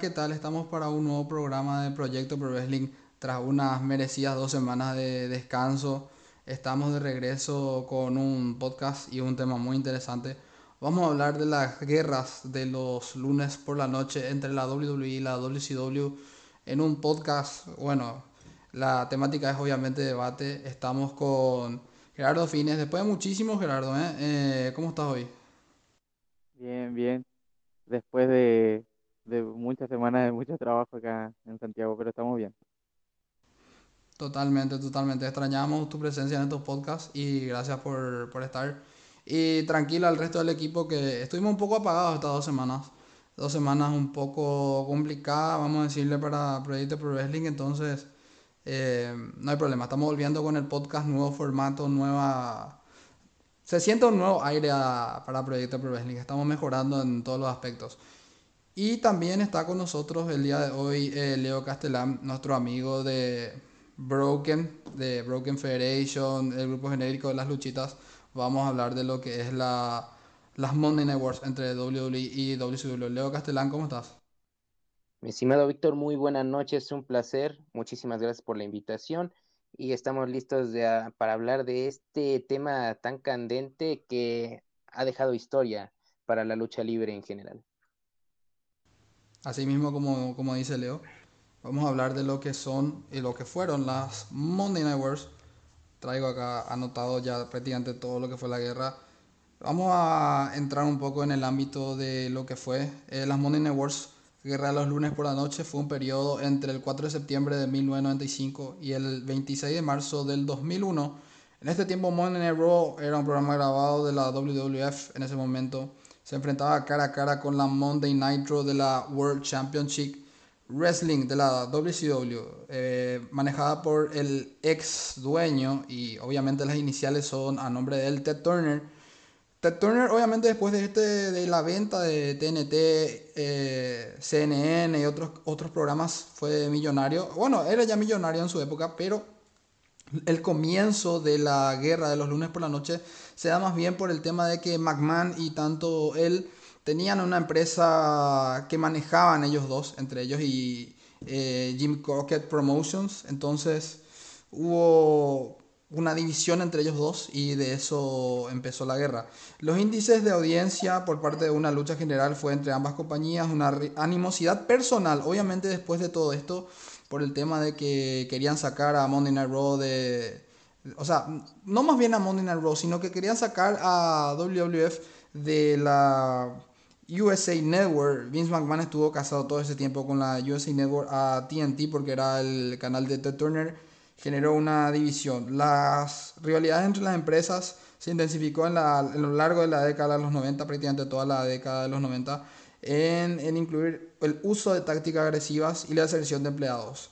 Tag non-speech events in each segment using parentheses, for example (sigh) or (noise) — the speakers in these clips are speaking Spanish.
¿qué tal? Estamos para un nuevo programa de Proyecto Pro Wrestling tras unas merecidas dos semanas de descanso. Estamos de regreso con un podcast y un tema muy interesante. Vamos a hablar de las guerras de los lunes por la noche entre la WWE y la WCW en un podcast. Bueno, la temática es obviamente debate. Estamos con Gerardo Fines. Después de muchísimo, Gerardo, ¿eh? Eh, ¿cómo estás hoy? Bien, bien. Después de, de muchas semanas de mucho trabajo acá en Santiago, pero estamos bien. Totalmente, totalmente. Extrañamos tu presencia en estos podcasts y gracias por, por estar. Y tranquilo al resto del equipo que estuvimos un poco apagados estas dos semanas. Dos semanas un poco complicadas, vamos a decirle, para Proyecto Pro Wrestling. Entonces, eh, no hay problema. Estamos volviendo con el podcast, nuevo formato, nueva... Se siente un nuevo aire para Proyecto Pro Wrestling. Estamos mejorando en todos los aspectos. Y también está con nosotros el día de hoy eh, Leo Castellán, nuestro amigo de Broken, de Broken Federation, el grupo genérico de las luchitas. Vamos a hablar de lo que es la, las Monday Night entre WWE y WCW. Leo Castellán, ¿cómo estás? Mi estimado Víctor, muy buenas noches, un placer. Muchísimas gracias por la invitación y estamos listos de, para hablar de este tema tan candente que ha dejado historia para la lucha libre en general. Así mismo como, como dice Leo, vamos a hablar de lo que son y lo que fueron las Monday Night Wars. Traigo acá anotado ya prácticamente todo lo que fue la guerra. Vamos a entrar un poco en el ámbito de lo que fue eh, las Monday Night Wars. Guerra de los lunes por la noche fue un periodo entre el 4 de septiembre de 1995 y el 26 de marzo del 2001. En este tiempo Monday Night Raw era un programa grabado de la WWF en ese momento. Se enfrentaba cara a cara con la Monday Nitro de la World Championship Wrestling de la WCW, eh, manejada por el ex dueño y obviamente las iniciales son a nombre de él, Ted Turner. Ted Turner, obviamente, después de, este, de la venta de TNT, eh, CNN y otros, otros programas, fue millonario. Bueno, era ya millonario en su época, pero el comienzo de la guerra de los lunes por la noche se da más bien por el tema de que McMahon y tanto él tenían una empresa que manejaban ellos dos, entre ellos y eh, Jim Crockett Promotions. Entonces hubo una división entre ellos dos y de eso empezó la guerra. Los índices de audiencia por parte de una lucha general fue entre ambas compañías, una animosidad personal, obviamente después de todo esto, por el tema de que querían sacar a Monday Night Raw de... O sea, no más bien a Monday Night Raw, sino que querían sacar a WWF de la USA Network. Vince McMahon estuvo casado todo ese tiempo con la USA Network a TNT porque era el canal de Ted Turner. Generó una división. Las rivalidades entre las empresas se intensificó en, la, en lo largo de la década de los 90, prácticamente toda la década de los 90, en, incluir el uso de tácticas agresivas y la selección de empleados.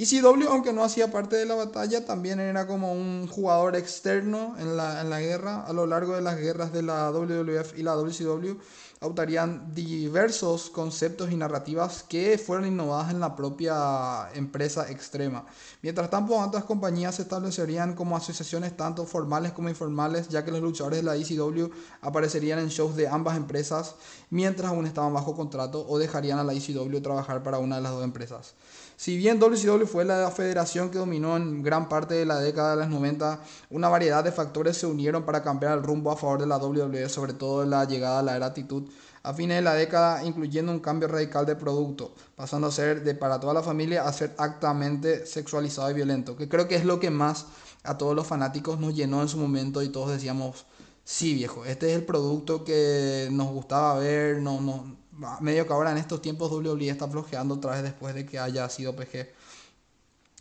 ECW, aunque no hacía parte de la batalla, también era como un jugador externo en la, en la guerra. A lo largo de las guerras de la WWF y la WCW, adoptarían diversos conceptos y narrativas que fueron innovadas en la propia empresa extrema. Mientras tanto, otras compañías se establecerían como asociaciones tanto formales como informales, ya que los luchadores de la ECW aparecerían en shows de ambas empresas mientras aún estaban bajo contrato o dejarían a la ECW trabajar para una de las dos empresas. Si bien WCW fue la federación que dominó en gran parte de la década de los 90, una variedad de factores se unieron para cambiar el rumbo a favor de la WWE, sobre todo la llegada a la era actitud a fines de la década, incluyendo un cambio radical de producto, pasando a ser de para toda la familia a ser actamente sexualizado y violento, que creo que es lo que más a todos los fanáticos nos llenó en su momento y todos decíamos, sí viejo, este es el producto que nos gustaba ver, no, no, medio que ahora en estos tiempos WWE está flojeando otra vez después de que haya sido PG.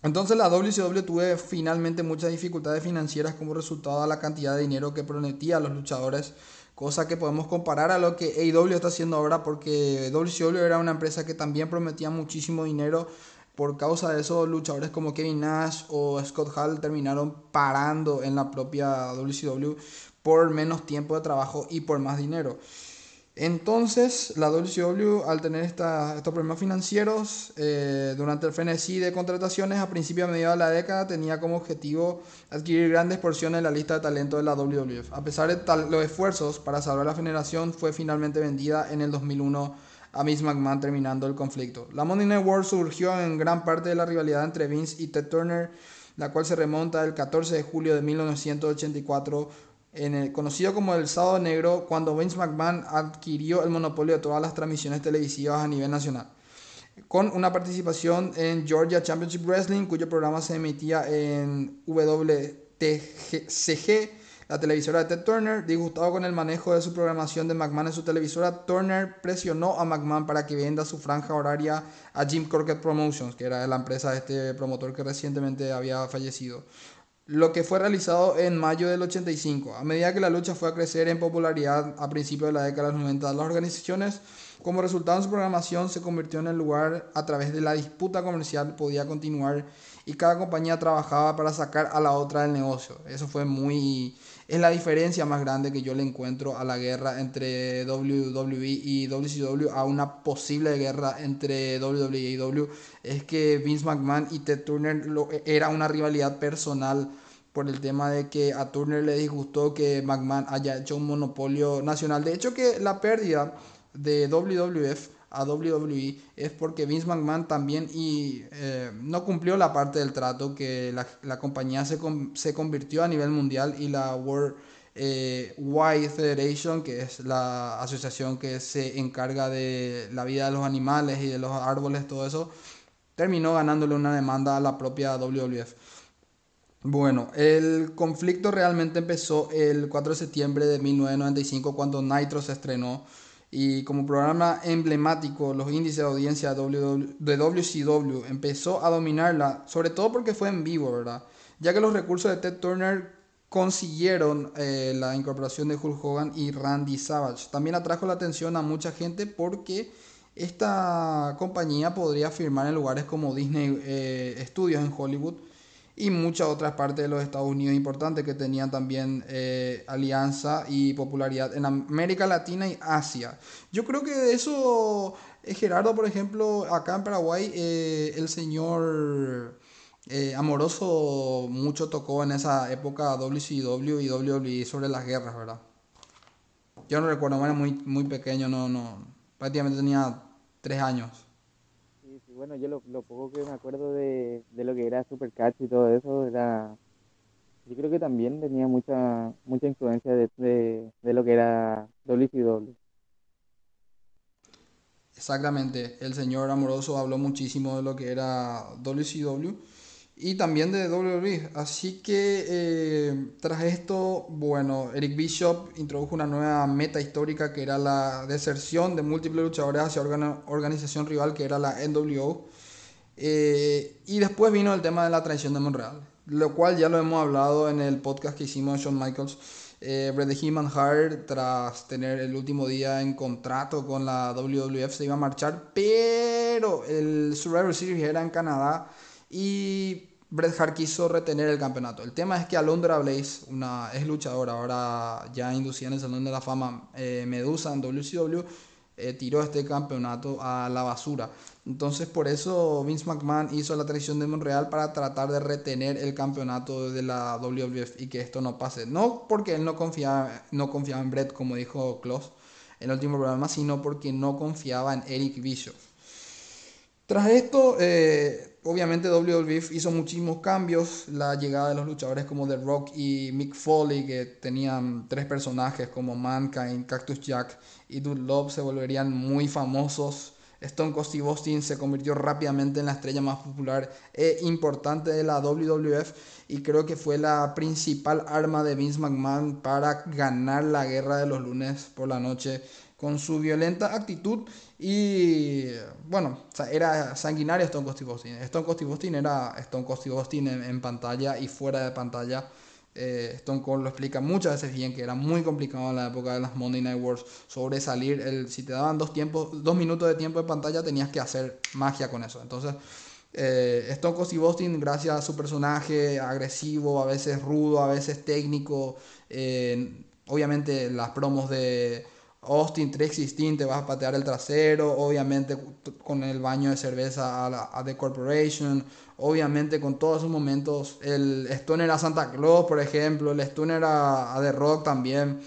Entonces la WCW tuve finalmente muchas dificultades financieras como resultado de la cantidad de dinero que prometía a los luchadores, cosa que podemos comparar a lo que AEW está haciendo ahora porque WCW era una empresa que también prometía muchísimo dinero. Por causa de eso, luchadores como Kevin Nash o Scott Hall terminaron parando en la propia WCW por menos tiempo de trabajo y por más dinero. Entonces, la WCW, al tener estos problemas financieros, eh, durante el frenesí de contrataciones a principios a mediados de la década, tenía como objetivo adquirir grandes porciones de la lista de talento de la WWF. A pesar de tal- los esfuerzos para salvar la generación, fue finalmente vendida en el 2001 a Vince McMahon terminando el conflicto. La Monday Night War surgió en gran parte de la rivalidad entre Vince y Ted Turner, la cual se remonta el 14 de julio de 1984 en el, conocido como el Sábado Negro, cuando Vince McMahon adquirió el monopolio de todas las transmisiones televisivas a nivel nacional con una participación en Georgia Championship Wrestling, cuyo programa se emitía en WTCG, la televisora de Ted Turner. Disgustado con el manejo de su programación de McMahon en su televisora, Turner presionó a McMahon para que venda su franja horaria a Jim Corkett Promotions, que era la empresa de este promotor que recientemente había fallecido. Lo que fue realizado en mayo del 85. A medida que la lucha fue a crecer en popularidad a principios de la década de los 90, las organizaciones como resultado de su programación se convirtió en el lugar a través de la disputa comercial podía continuar y cada compañía trabajaba para sacar a la otra del negocio. Eso fue muy... Es la diferencia más grande que yo le encuentro a la guerra entre WWE y WCW, a una posible guerra entre WWE y WWE, es que Vince McMahon y Ted Turner era una rivalidad personal por el tema de que a Turner le disgustó que McMahon haya hecho un monopolio nacional. De hecho que la pérdida de WWF a WWE es porque Vince McMahon también y, eh, no cumplió la parte del trato que la, compañía se, se, convirtió a nivel mundial y la World eh, Wide Federation, que es la asociación que se encarga de la vida de los animales y de los árboles, todo eso, terminó ganándole una demanda a la propia WWF. Bueno, el conflicto realmente empezó el 4 de septiembre de 1995 cuando Nitro se estrenó y como programa emblemático, los índices de audiencia de WCW empezó a dominarla, sobre todo porque fue en vivo, ¿verdad? Ya que los recursos de Ted Turner consiguieron eh, la incorporación de Hulk Hogan y Randy Savage. También atrajo la atención a mucha gente porque esta compañía podría firmar en lugares como Disney eh, Studios en Hollywood y muchas otras partes de los Estados Unidos importantes que tenían también eh, alianza y popularidad en América Latina y Asia. Yo creo que eso, eh, Gerardo, por ejemplo, acá en Paraguay, eh, el señor Amoroso mucho tocó en esa época WCW y WWE sobre las guerras, ¿verdad? Yo no recuerdo, era muy, muy pequeño, no, no, prácticamente tenía tres años bueno, yo lo, poco que me acuerdo de, de lo que era Supercatch y todo eso, era yo creo que también tenía mucha mucha influencia de, de, de lo que era WCW. Exactamente, el señor Amoroso habló muchísimo de lo que era WCW y también de WWE. Así que eh, tras esto, bueno, Eric Bishop introdujo una nueva meta histórica que era la deserción de múltiples luchadores hacia una organización rival que era la NWO. Eh, y después vino el tema de la traición de Monreal, lo cual ya lo hemos hablado en el podcast que hicimos de Shawn Michaels. Eh, Bret Heyman Hart, tras tener el último día en contrato con la WWF, se iba a marchar, pero el Survivor Series era en Canadá y Bret Hart quiso retener el campeonato. El tema es que Alondra Blaze, una es luchadora, ahora ya inducida en el Salón de la Fama, eh, Medusa en WCW, eh, tiró este campeonato a la basura. Entonces por eso Vince McMahon hizo la traición de Monreal para tratar de retener el campeonato de la WWF y que esto no pase. No porque él no confiaba, no confiaba en Bret, como dijo Klaus en el último programa, sino porque no confiaba en Eric Bischoff. Tras esto, eh, obviamente WWF hizo muchísimos cambios. La llegada de los luchadores como The Rock y Mick Foley, que tenían tres personajes como Mankind, Cactus Jack y Dude Love, se volverían muy famosos. Stone Cold Steve se convirtió rápidamente en la estrella más popular e importante de la WWF y creo que fue la principal arma de Vince McMahon para ganar la guerra de los lunes por la noche con su violenta actitud y bueno, era sanguinario Stone Cold Steve Austin. Stone Cold Steve Austin era Stone Cold Steve Austin en, pantalla y fuera de pantalla. Eh, Stone Cold lo explica muchas veces bien que era muy complicado en la época de las Monday Night Wars sobresalir. El, si te daban dos, tiempos, dos minutos de tiempo de pantalla tenías que hacer magia con eso. Entonces, eh, Stone Cold Steve Austin, gracias a su personaje agresivo, a veces rudo, a veces técnico, eh, obviamente las promos de Austin 316 te vas a patear el trasero, obviamente con el baño de cerveza a, la, The Corporation, obviamente con todos esos momentos, el Stoner a Santa Claus, por ejemplo, el Stoner a, The Rock también.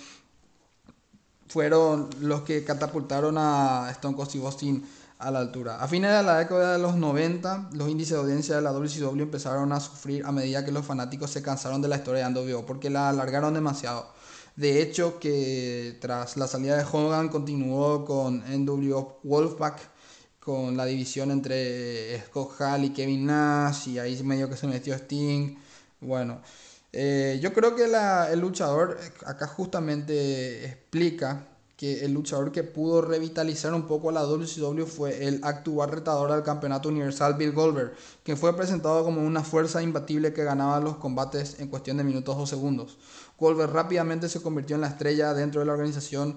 fueron los que catapultaron a Stone Cold Steve Austin a la altura. A fines de la década de los 90, los índices de audiencia de la WCW empezaron a sufrir a medida que los fanáticos se cansaron de la historia de NWO porque la alargaron demasiado. De hecho, que tras la salida de Hogan continuó con NWO Wolfpack, con la división entre Scott Hall y Kevin Nash, y ahí medio que se metió Sting. Bueno, eh, yo creo que el luchador acá justamente explica que el luchador que pudo revitalizar un poco la WCW fue el actual retador al campeonato universal Bill Goldberg, que fue presentado como una fuerza imbatible que ganaba los combates en cuestión de minutos o segundos. Goldberg rápidamente se convirtió en la estrella dentro de la organización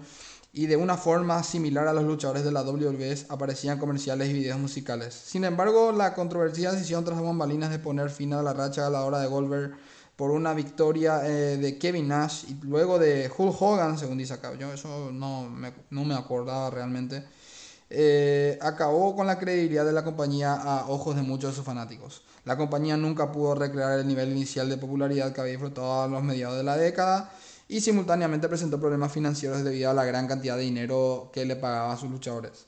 y de una forma similar a los luchadores de la WWE aparecían comerciales y videos musicales. Sin embargo, la controvertida decisión tras bambalinas de poner fin a la racha a la hora de Goldberg por una victoria eh, de Kevin Nash y luego de Hulk Hogan, según dice acá. Yo eso no me, no me acordaba realmente. Eh, acabó con la credibilidad de la compañía a ojos de muchos de sus fanáticos. La compañía nunca pudo recrear el nivel inicial de popularidad que había disfrutado a los mediados de la década y simultáneamente presentó problemas financieros debido a la gran cantidad de dinero que le pagaba a sus luchadores.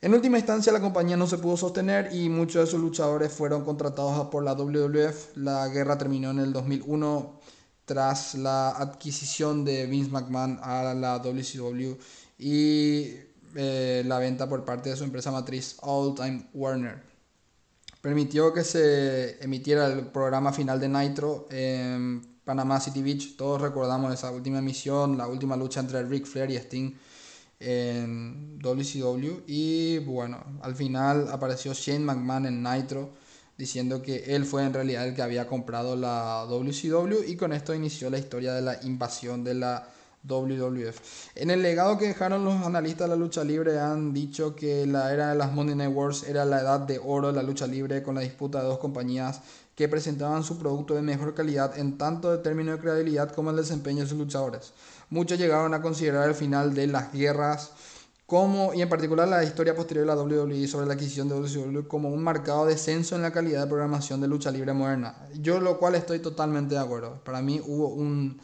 En última instancia, la compañía no se pudo sostener y muchos de sus luchadores fueron contratados por la WWF. La guerra terminó en el 2001 tras la adquisición de Vince McMahon a la WCW y eh, la venta por parte de su empresa matriz All Time Warner. Permitió que se emitiera el programa final de Nitro en Panama City Beach. Todos recordamos esa última emisión, la última lucha entre Ric Flair y Sting en WCW y bueno, al final apareció Shane McMahon en Nitro diciendo que él fue en realidad el que había comprado la WCW y con esto inició la historia de la invasión de la WWF. En el legado que dejaron los analistas de la lucha libre han dicho que la era de las Monday Night Wars era la edad de oro de la lucha libre con la disputa de dos compañías que presentaban su producto de mejor calidad en tanto de término de credibilidad como el desempeño de sus luchadores. Muchos llegaron a considerar el final de las guerras como, y en particular la historia posterior de la WWE sobre la adquisición de WWE como un marcado descenso en la calidad de programación de lucha libre moderna. Yo lo cual estoy totalmente de acuerdo. Para mí hubo un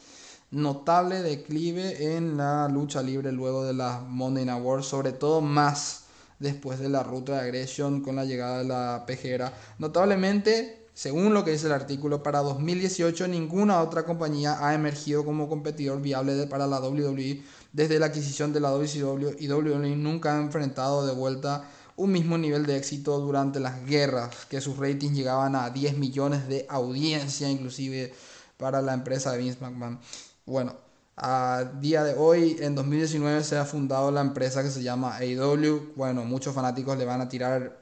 notable declive en la lucha libre luego de las Monday Night Wars, sobre todo más después de la ruta de agresión con la llegada de la PGera. Notablemente según lo que dice el artículo, para 2018 ninguna otra compañía ha emergido como competidor viable para la WWE desde la adquisición de la WCW y WWE nunca ha enfrentado de vuelta un mismo nivel de éxito durante las guerras, que sus ratings llegaban a 10 millones de audiencia inclusive para la empresa de Vince McMahon. Bueno, a día de hoy, en 2019, se ha fundado la empresa que se llama AEW. Bueno, muchos fanáticos le van a tirar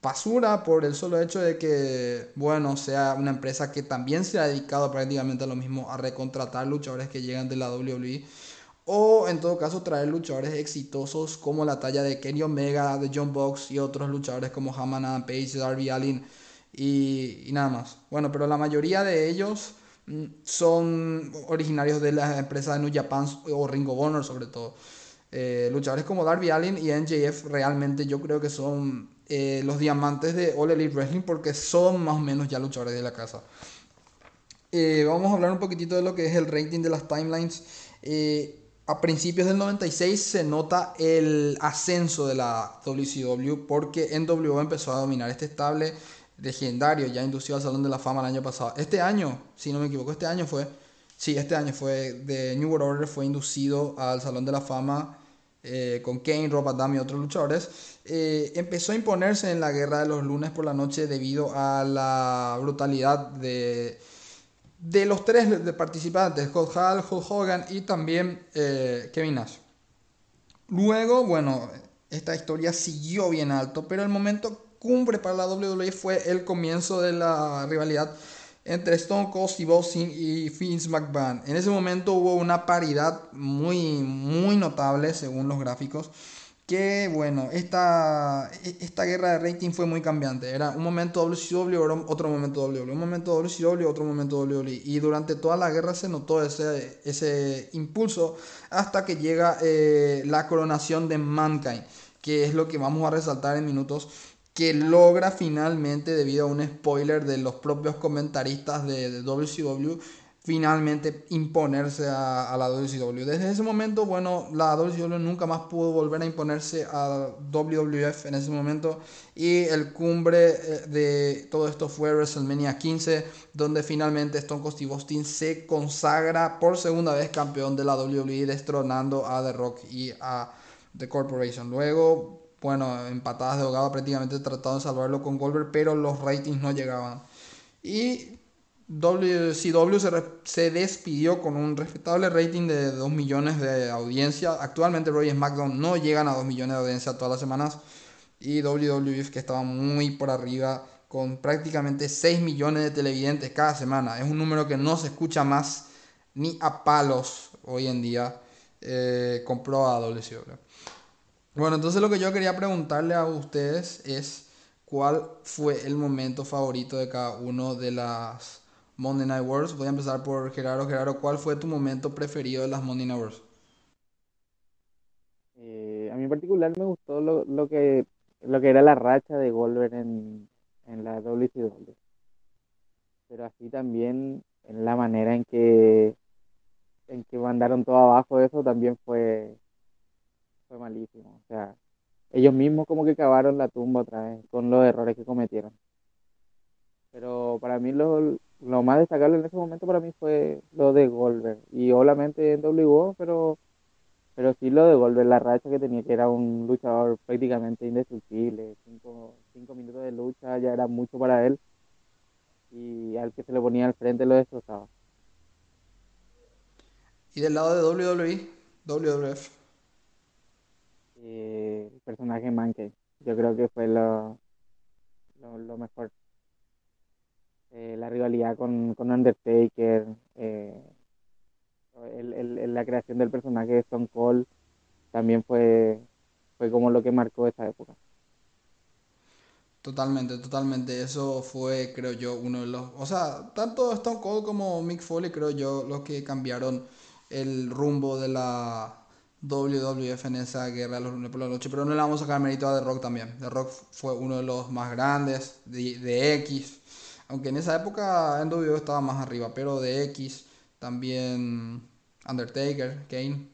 basura por el solo hecho de que, bueno, sea una empresa que también se ha dedicado prácticamente a lo mismo, a recontratar luchadores que llegan de la WWE. O en todo caso traer luchadores exitosos como la talla de Kenny Omega, de John Box y otros luchadores como Haman Adam Page, Darby Allin y, nada más. Bueno, pero la mayoría de ellos son originarios de las empresas de New Japan o Ringo Bonner sobre todo. Eh, luchadores como Darby Allin y NJF realmente yo creo que son eh, los diamantes de All Elite Wrestling porque son más o menos ya luchadores de la casa. Eh, vamos a hablar un poquitito de lo que es el rating de las timelines. A principios del 96 se nota el ascenso de la WCW porque NWO empezó a dominar este estable legendario, ya inducido al Salón de la Fama el año pasado. Este año, si no me equivoco, este año fue, sí, este año fue de New World Order, fue inducido al Salón de la Fama eh, con Kane, Rob Adam y otros luchadores, eh, empezó a imponerse en la guerra de los lunes por la noche debido a la brutalidad de, de los tres participantes, Scott Hall, Hulk Hogan y también eh, Kevin Nash. Luego, bueno, esta historia siguió bien alto, pero el momento cumbre para la WWE fue el comienzo de la rivalidad entre Stone Cold Steve Austin y Vince McMahon. En ese momento hubo una paridad muy, muy notable según los gráficos. Que bueno, esta, esta guerra de rating fue muy cambiante. Era un momento WCW, otro momento WWE, un momento WCW, otro momento WWE. Y durante toda la guerra se notó ese, ese impulso hasta que llega eh, la coronación de Mankind, que es lo que vamos a resaltar en minutos que logra finalmente, debido a un spoiler de los propios comentaristas de, WCW, finalmente imponerse a, la WCW. Desde ese momento, bueno, la WCW nunca más pudo volver a imponerse a WWF en ese momento y el cumbre eh, de todo esto fue WrestleMania 15, donde finalmente Stone Cold Steve Austin se consagra por segunda vez campeón de la WWE, destronando a The Rock y a The Corporation. Luego, bueno, empatadas de ahogado prácticamente tratando de salvarlo con Goldberg, pero los ratings no llegaban. Y WCW se, despidió con un respetable rating de 2 millones de audiencia. Actualmente Roy y SmackDown no llegan a 2 millones de audiencia todas las semanas. Y WWF que estaba muy por arriba con prácticamente 6 millones de televidentes cada semana. Es un número que no se escucha más ni a palos hoy en día. Eh, compró a WCW. Bueno, entonces lo que yo quería preguntarle a ustedes es cuál fue el momento favorito de cada uno de las Monday Night Wars. Voy a empezar por Gerardo. Gerardo, ¿cuál fue tu momento preferido de las Monday Night Wars? Eh, a mí en particular me gustó lo, que, lo que era la racha de Goldberg en, en la WCW. Pero así también en la manera en que en que mandaron todo abajo eso también fue fue malísimo. O sea, ellos mismos como que cavaron la tumba otra vez con los errores que cometieron. Pero para mí lo, lo más destacable en ese momento para mí fue lo de Goldberg. Y obviamente en WO, pero, pero sí lo de Goldberg, la racha que tenía, que era un luchador prácticamente indestructible. Cinco, cinco minutos de lucha ya era mucho para él. Y al que se le ponía al frente lo destrozaba. ¿Y del lado de WWE? WWF. Eh, el personaje Mankey. Yo creo que fue lo, lo mejor eh, la rivalidad con, con Undertaker, eh, la creación del personaje de Stone Cold también fue, fue como lo que marcó esa época. Totalmente, totalmente. Eso fue, creo yo, uno de los... O sea, tanto Stone Cold como Mick Foley, creo yo, los que cambiaron el rumbo de la WWF en esa guerra de los lunes por la noche. Pero no le vamos a sacar mérito a The Rock también. The Rock fue uno de los más grandes de, de X aunque en esa época NWO estaba más arriba, pero de X también Undertaker, Kane,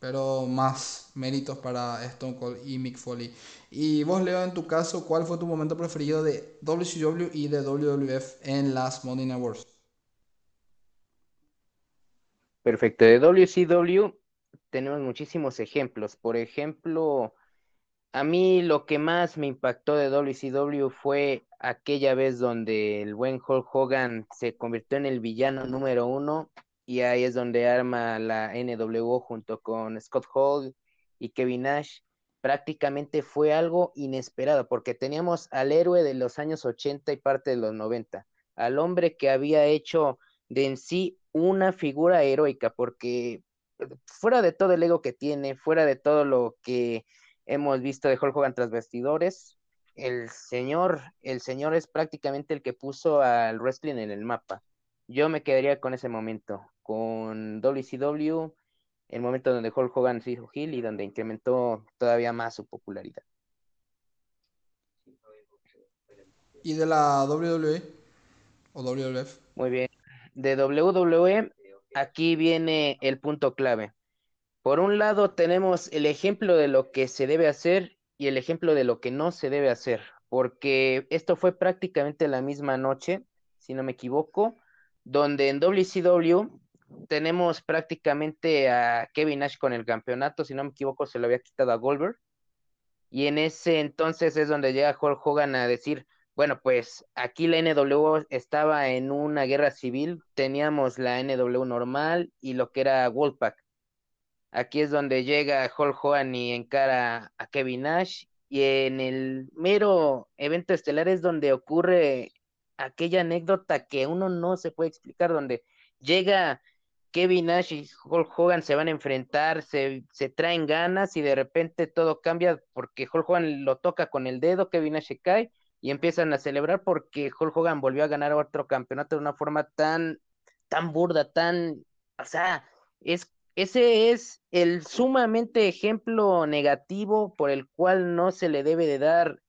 pero más méritos para Stone Cold y Mick Foley. Y vos, Leo, en tu caso, ¿cuál fue tu momento preferido de WCW y de WWF en las Monday Night Wars? Perfecto, de WCW tenemos muchísimos ejemplos. Por ejemplo, a mí lo que más me impactó de WCW fue aquella vez donde el buen Hulk Hogan se convirtió en el villano número uno y ahí es donde arma la NWO junto con Scott Hall y Kevin Nash. Prácticamente fue algo inesperado porque teníamos al héroe de los años 80 y parte de los 90, al hombre que había hecho de en sí una figura heroica porque fuera de todo el ego que tiene, fuera de todo lo que hemos visto de Hulk Hogan tras vestidores. El señor, el señor es prácticamente el que puso al wrestling en el mapa. Yo me quedaría con ese momento, con WCW, el momento donde Hulk Hogan se hizo Hill y donde incrementó todavía más su popularidad. ¿Y de la WWE o WWF? Muy bien. De WWE, aquí viene el punto clave. Por un lado tenemos el ejemplo de lo que se debe hacer y el ejemplo de lo que no se debe hacer, porque esto fue prácticamente la misma noche, si no me equivoco, donde en WCW tenemos prácticamente a Kevin Nash con el campeonato, si no me equivoco se lo había quitado a Goldberg, y en ese entonces es donde llega Hulk Hogan a decir, bueno, pues aquí la NW estaba en una guerra civil, teníamos la NW normal y lo que era Wolfpack Aquí es donde llega Hulk Hogan y encara a Kevin Nash. Y en el mero evento estelar es donde ocurre aquella anécdota que uno no se puede explicar, donde llega Kevin Nash y Hulk Hogan se van a enfrentar, se, se traen ganas y de repente todo cambia porque Hulk Hogan lo toca con el dedo, Kevin Nash se cae y empiezan a celebrar porque Hulk Hogan volvió a ganar otro campeonato de una forma tan, tan burda, tan, o sea, es ese es el sumamente ejemplo negativo por el cual no se le debe de dar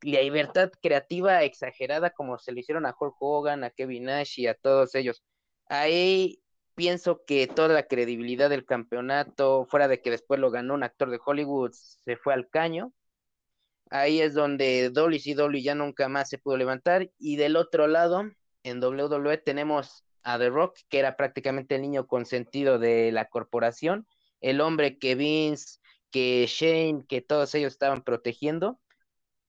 la libertad creativa exagerada como se le hicieron a Hulk Hogan, a Kevin Nash y a todos ellos. Ahí pienso que toda la credibilidad del campeonato, fuera de que después lo ganó un actor de Hollywood, se fue al caño. Ahí es donde WCW ya nunca más se pudo levantar. Y del otro lado, en WWE tenemos a The Rock, que era prácticamente el niño consentido de la corporación, el hombre que Vince, que Shane, que todos ellos estaban protegiendo,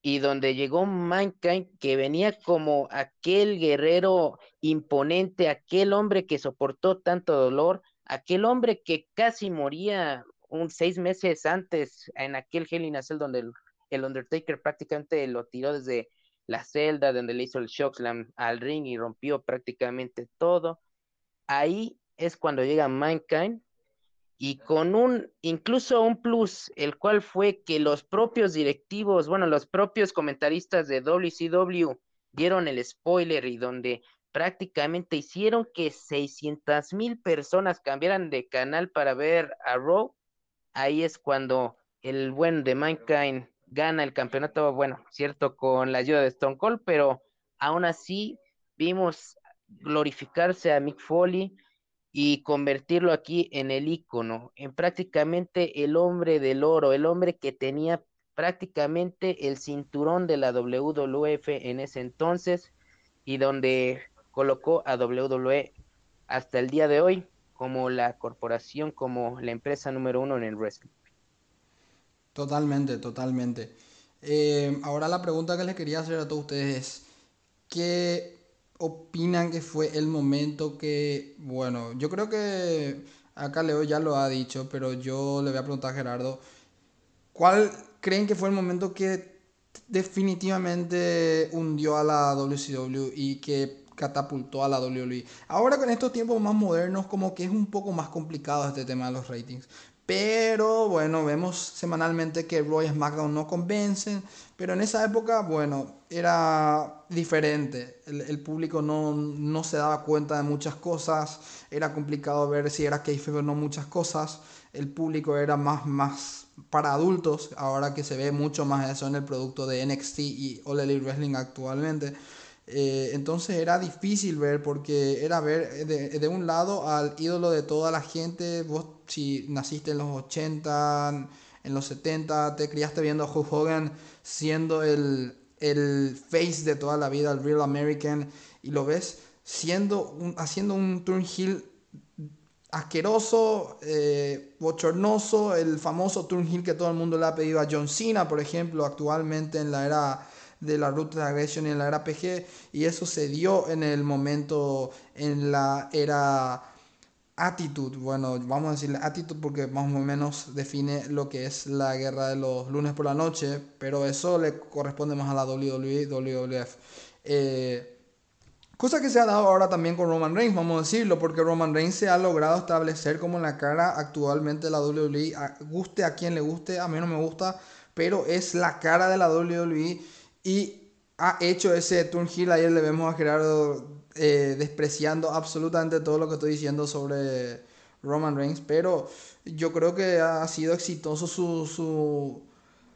y donde llegó Mankind, que venía como aquel guerrero imponente, aquel hombre que soportó tanto dolor, aquel hombre que casi moría un seis meses antes en aquel Hell in a Cell donde el, Undertaker prácticamente lo tiró desde la celda, donde le hizo el shock slam al ring y rompió prácticamente todo. Ahí es cuando llega Mankind y con un, incluso un plus, el cual fue que los propios directivos, bueno, los propios comentaristas de WCW dieron el spoiler y donde prácticamente hicieron que 600 mil personas cambiaran de canal para ver a Raw, ahí es cuando el buen de Mankind gana el campeonato, bueno, cierto, con la ayuda de Stone Cold, pero aún así vimos glorificarse a Mick Foley, y convertirlo aquí en el icono, en prácticamente el hombre del oro, el hombre que tenía prácticamente el cinturón de la WWF en ese entonces y donde colocó a WWE hasta el día de hoy como la corporación, como la empresa número uno en el wrestling. Totalmente, totalmente. Eh, ahora la pregunta que les quería hacer a todos ustedes es, ¿qué opinan que fue el momento que, bueno, yo creo que acá Leo ya lo ha dicho, pero yo le voy a preguntar a Gerardo, ¿cuál creen que fue el momento que definitivamente hundió a la WCW y que catapultó a la WWE? Ahora con estos tiempos más modernos como que es un poco más complicado este tema de los ratings. Pero bueno, vemos semanalmente que Roy y SmackDown no convencen. Pero en esa época, bueno, era diferente. El, público no, no, se daba cuenta de muchas cosas. Era complicado ver si era kayfabe o no muchas cosas. El público era más, más para adultos. Ahora que se ve mucho más eso en el producto de NXT y All Elite Wrestling actualmente. Eh, entonces era difícil ver porque era ver de, de, un lado al ídolo de toda la gente. Vos si naciste en los 80, en los 70, te criaste viendo a Hulk Hogan siendo el, el face de toda la vida, el real American, y lo ves siendo haciendo un turn heel asqueroso, eh, bochornoso, el famoso turn heel que todo el mundo le ha pedido a John Cena, por ejemplo, actualmente en la era de la agresión y en la era PG, y eso se dio en el momento, en la era Attitude, bueno, vamos a decirle Attitude porque más o menos define lo que es la guerra de los lunes por la noche, pero eso le corresponde más a la WWE, WWF. Eh, cosa que se ha dado ahora también con Roman Reigns, vamos a decirlo, porque Roman Reigns se ha logrado establecer como la cara actualmente de la WWE, guste a quien le guste, a mí no me gusta, pero es la cara de la WWE y ha hecho ese turn heel, ayer le vemos a Gerardo eh, despreciando absolutamente todo lo que estoy diciendo sobre Roman Reigns, pero yo creo que ha sido exitoso su, su,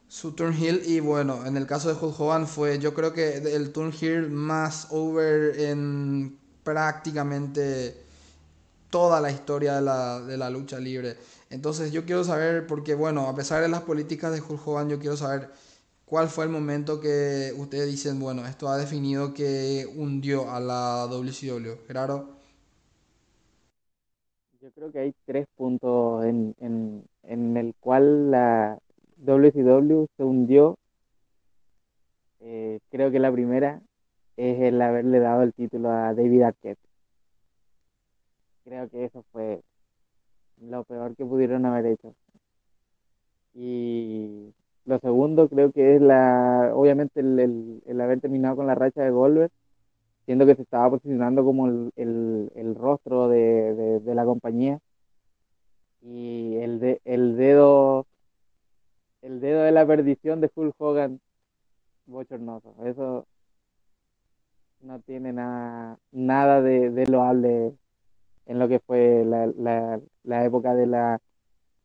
su turn heel y bueno, en el caso de Hulk Hogan fue yo creo que el turn heel más over en prácticamente toda la historia de la, de la lucha libre. Entonces yo quiero saber, porque bueno, a pesar de las políticas de Hulk Hogan, yo quiero saber ¿Cuál fue el momento que ustedes dicen, bueno, esto ha definido que hundió a la WCW? Gerardo. Yo creo que hay tres puntos en, en, en el cual la WCW se hundió. Eh, creo que la primera es el haberle dado el título a David Arquette. Creo que eso fue lo peor que pudieron haber hecho. Y lo segundo creo que es la, obviamente el, el, haber terminado con la racha de Goldberg, siendo que se estaba posicionando como el, el rostro de, de, la compañía. Y el, de, el dedo el dedo de la perdición de Hulk Hogan bochornoso. Eso no tiene nada, nada de, de loable en lo que fue la, la, la época de la,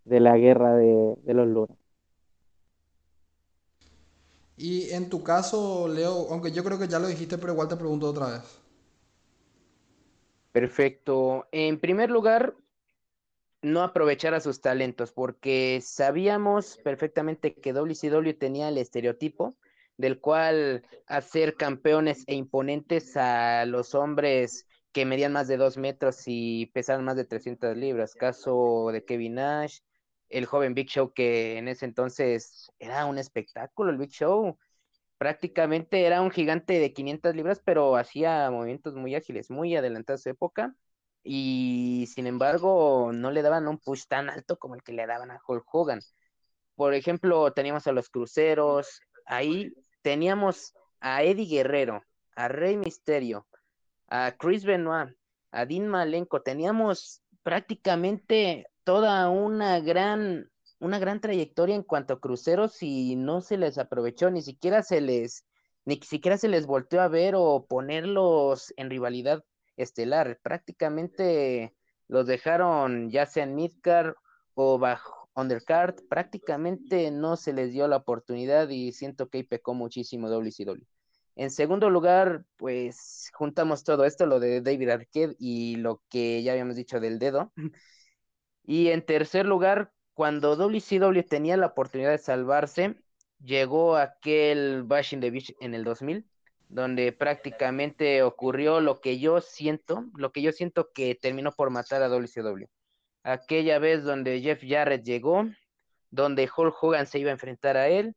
de la guerra de, de los lunas. Y en tu caso, Leo, aunque yo creo que ya lo dijiste, pero igual te pregunto otra vez. Perfecto. En primer lugar, no aprovechar a sus talentos, porque sabíamos perfectamente que WCW tenía el estereotipo del cual hacer campeones e imponentes a los hombres que medían más de dos metros y pesaban más de 300 libras. Caso de Kevin Nash, el joven Big Show, que en ese entonces era un espectáculo, el Big Show. Prácticamente era un gigante de 500 libras, pero hacía movimientos muy ágiles, muy adelantados a su época. Y sin embargo, no le daban un push tan alto como el que le daban a Hulk Hogan. Por ejemplo, teníamos a los cruceros, ahí teníamos a Eddie Guerrero, a Rey Misterio, a Chris Benoit, a Dean Malenko, teníamos prácticamente toda una gran, una gran trayectoria en cuanto a cruceros y no se les aprovechó, ni siquiera se les, ni siquiera se les volteó a ver o ponerlos en rivalidad estelar. Prácticamente los dejaron ya sea en midcard o bajo undercard, prácticamente no se les dio la oportunidad y siento que pecó muchísimo WCW. En segundo lugar, pues juntamos todo esto, lo de David Arquette y lo que ya habíamos dicho del dedo. (laughs) Y en tercer lugar, cuando WCW tenía la oportunidad de salvarse, llegó aquel Bashing the Beach en el 2000, donde prácticamente ocurrió lo que yo siento, lo que yo siento que terminó por matar a WCW. Aquella vez donde Jeff Jarrett llegó, donde Hulk Hogan se iba a enfrentar a él,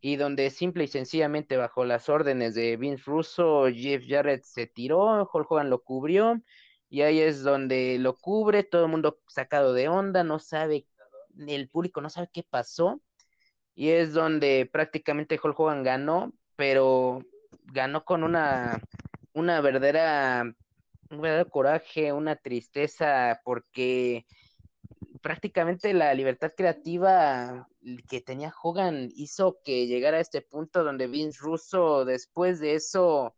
y donde simple y sencillamente bajo las órdenes de Vince Russo, Jeff Jarrett se tiró, Hulk Hogan lo cubrió, y ahí es donde lo cubre, todo el mundo sacado de onda, no sabe, el público no sabe qué pasó, y es donde prácticamente Hulk Hogan ganó, pero ganó con una, una verdadera, un verdadero coraje, una tristeza, porque prácticamente la libertad creativa que tenía Hogan hizo que llegara a este punto donde Vince Russo después de eso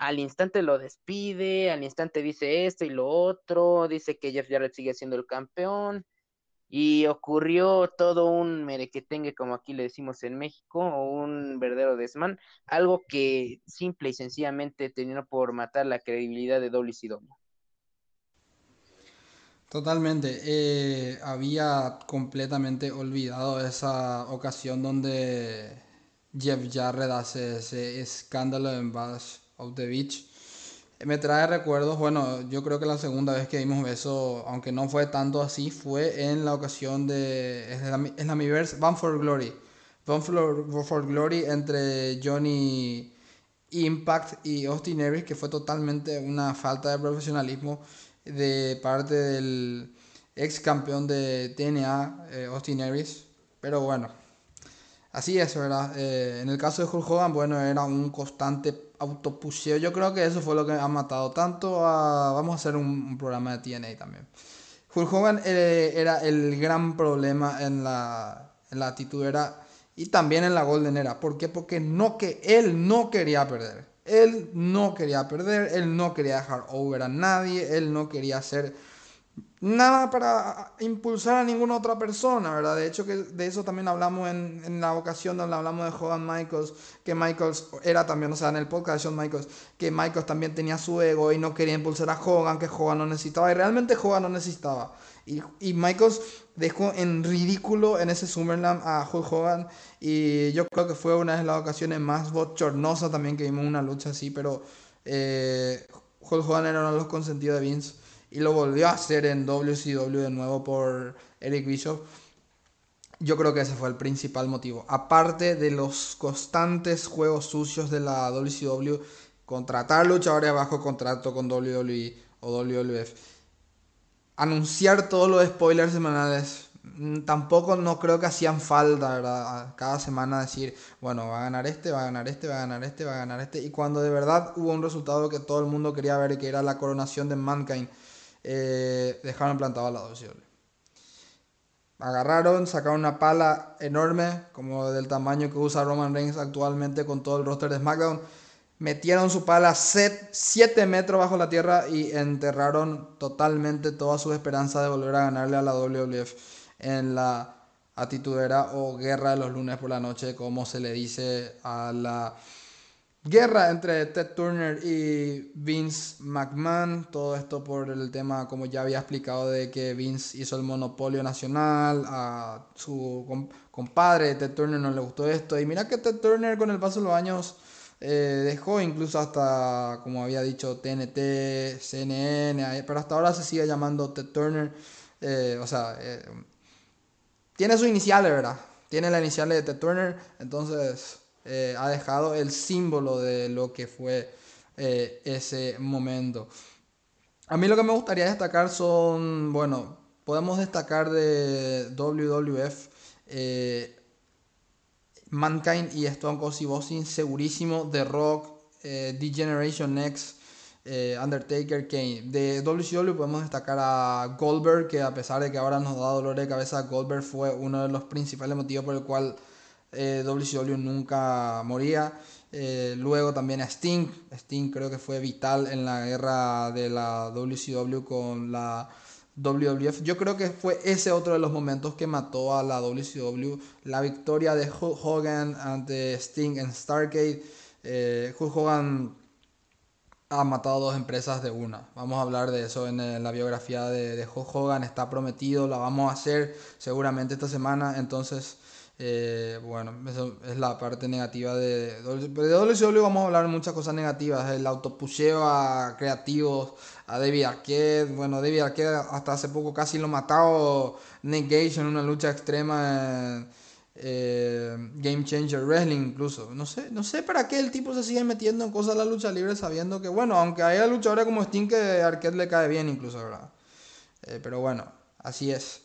al instante lo despide, al instante dice esto y lo otro, dice que Jeff Jarrett sigue siendo el campeón y ocurrió todo un merequetengue, como aquí le decimos en México, un verdadero desmán, algo que simple y sencillamente terminó por matar la credibilidad de WCW. Totalmente. Eh, había completamente olvidado esa ocasión donde Jeff Jarrett hace ese escándalo en Bash of the Beach. Me trae recuerdos, bueno, yo creo que la segunda vez que vimos eso, aunque no fue tanto así, fue en la ocasión de Slammiverse Bound for Glory. Bound for, Glory entre Johnny Impact y Austin Aries, que fue totalmente una falta de profesionalismo de parte del ex campeón de TNA, eh, Austin Aries. Pero bueno, así es, ¿verdad? Eh, en el caso de Hulk Hogan, bueno, era un constante autopuseo. Yo creo que eso fue lo que ha matado tanto a... Vamos a hacer un, programa de TNA también. Hulk Hogan eh, era el gran problema en la, en la actitud y también en la Golden Era. ¿Por qué? Porque no que él no quería perder. Él no quería perder, él no quería dejar over a nadie, él no quería hacer nada para impulsar a ninguna otra persona, ¿verdad? De hecho, que de eso también hablamos en, en, la ocasión donde hablamos de Hogan Michaels, que Michaels era también, o sea, en el podcast de Shawn Michaels, que Michaels también tenía su ego y no quería impulsar a Hogan, que Hogan no necesitaba, y realmente Hogan no necesitaba. Y, y Michaels dejó en ridículo en ese Summerland a Hulk Hogan, y yo creo que fue una de las ocasiones más bochornosas también que vimos una lucha así, pero eh, Hulk Hogan era uno de los consentidos de Vince y lo volvió a hacer en WCW de nuevo por Eric Bishop. Yo creo que ese fue el principal motivo. Aparte de los constantes juegos sucios de la WCW, contratar luchadores bajo contrato con WWE o WWF, anunciar todos los spoilers semanales. Mm, tampoco no creo que hacían falta. Cada semana decir, bueno, va a ganar este, va a ganar este, va a ganar este, va a ganar este. Y cuando de verdad hubo un resultado que todo el mundo quería ver, que era la coronación de Mankind eh, dejaron plantado la WCW. Agarraron, sacaron una pala enorme, como del tamaño que usa Roman Reigns actualmente con todo el roster de SmackDown. Metieron su pala 7 metros bajo la tierra y enterraron totalmente toda su esperanza de volver a ganarle a la WWF en la atitudera o guerra de los lunes por la noche, como se le dice a la guerra entre Ted Turner y Vince McMahon. Todo esto por el tema, como ya había explicado, de que Vince hizo el monopolio nacional. A su compadre Ted Turner no le gustó esto. Y mira que Ted Turner con el paso de los años eh, dejó incluso hasta, como había dicho, TNT, CNN. Pero hasta ahora se sigue llamando Ted Turner. Eh, o sea, eh, tiene su inicial, ¿verdad? Tiene la inicial de Ted Turner. Entonces eh, ha dejado el símbolo de lo que fue eh, ese momento. A mí lo que me gustaría destacar son, bueno, podemos destacar de WWF eh, Mankind y Stone Cold Steve Austin, segurísimo, The Rock, The Generation Next, Undertaker, Kane. De WCW podemos destacar a Goldberg, que a pesar de que ahora nos da dolor de cabeza, Goldberg fue uno de los principales motivos por el cual eh, WCW nunca moría. Eh, luego también a Sting. Sting creo que fue vital en la guerra de la WCW con la WWF. Yo creo que fue ese otro de los momentos que mató a la WCW. La victoria de Hulk Hogan ante Sting en Stargate. Eh, Hulk Hogan ha matado dos empresas de una. Vamos a hablar de eso en, la biografía de, de Hulk Hogan. Está prometido, la vamos a hacer seguramente esta semana. Entonces eh, bueno, eso es la parte negativa de, de WCW. Vamos a hablar muchas cosas negativas. El autopusheo a creativos, a David Arquette. Bueno, David Arquette hasta hace poco casi lo matado Nick Gage en una lucha extrema en eh, Game Changer Wrestling incluso. No sé, no sé para qué el tipo se sigue metiendo en cosas de la lucha libre sabiendo que, bueno, aunque haya luchadores como Sting que Arquette le cae bien incluso, ¿verdad? Eh, pero bueno, así es.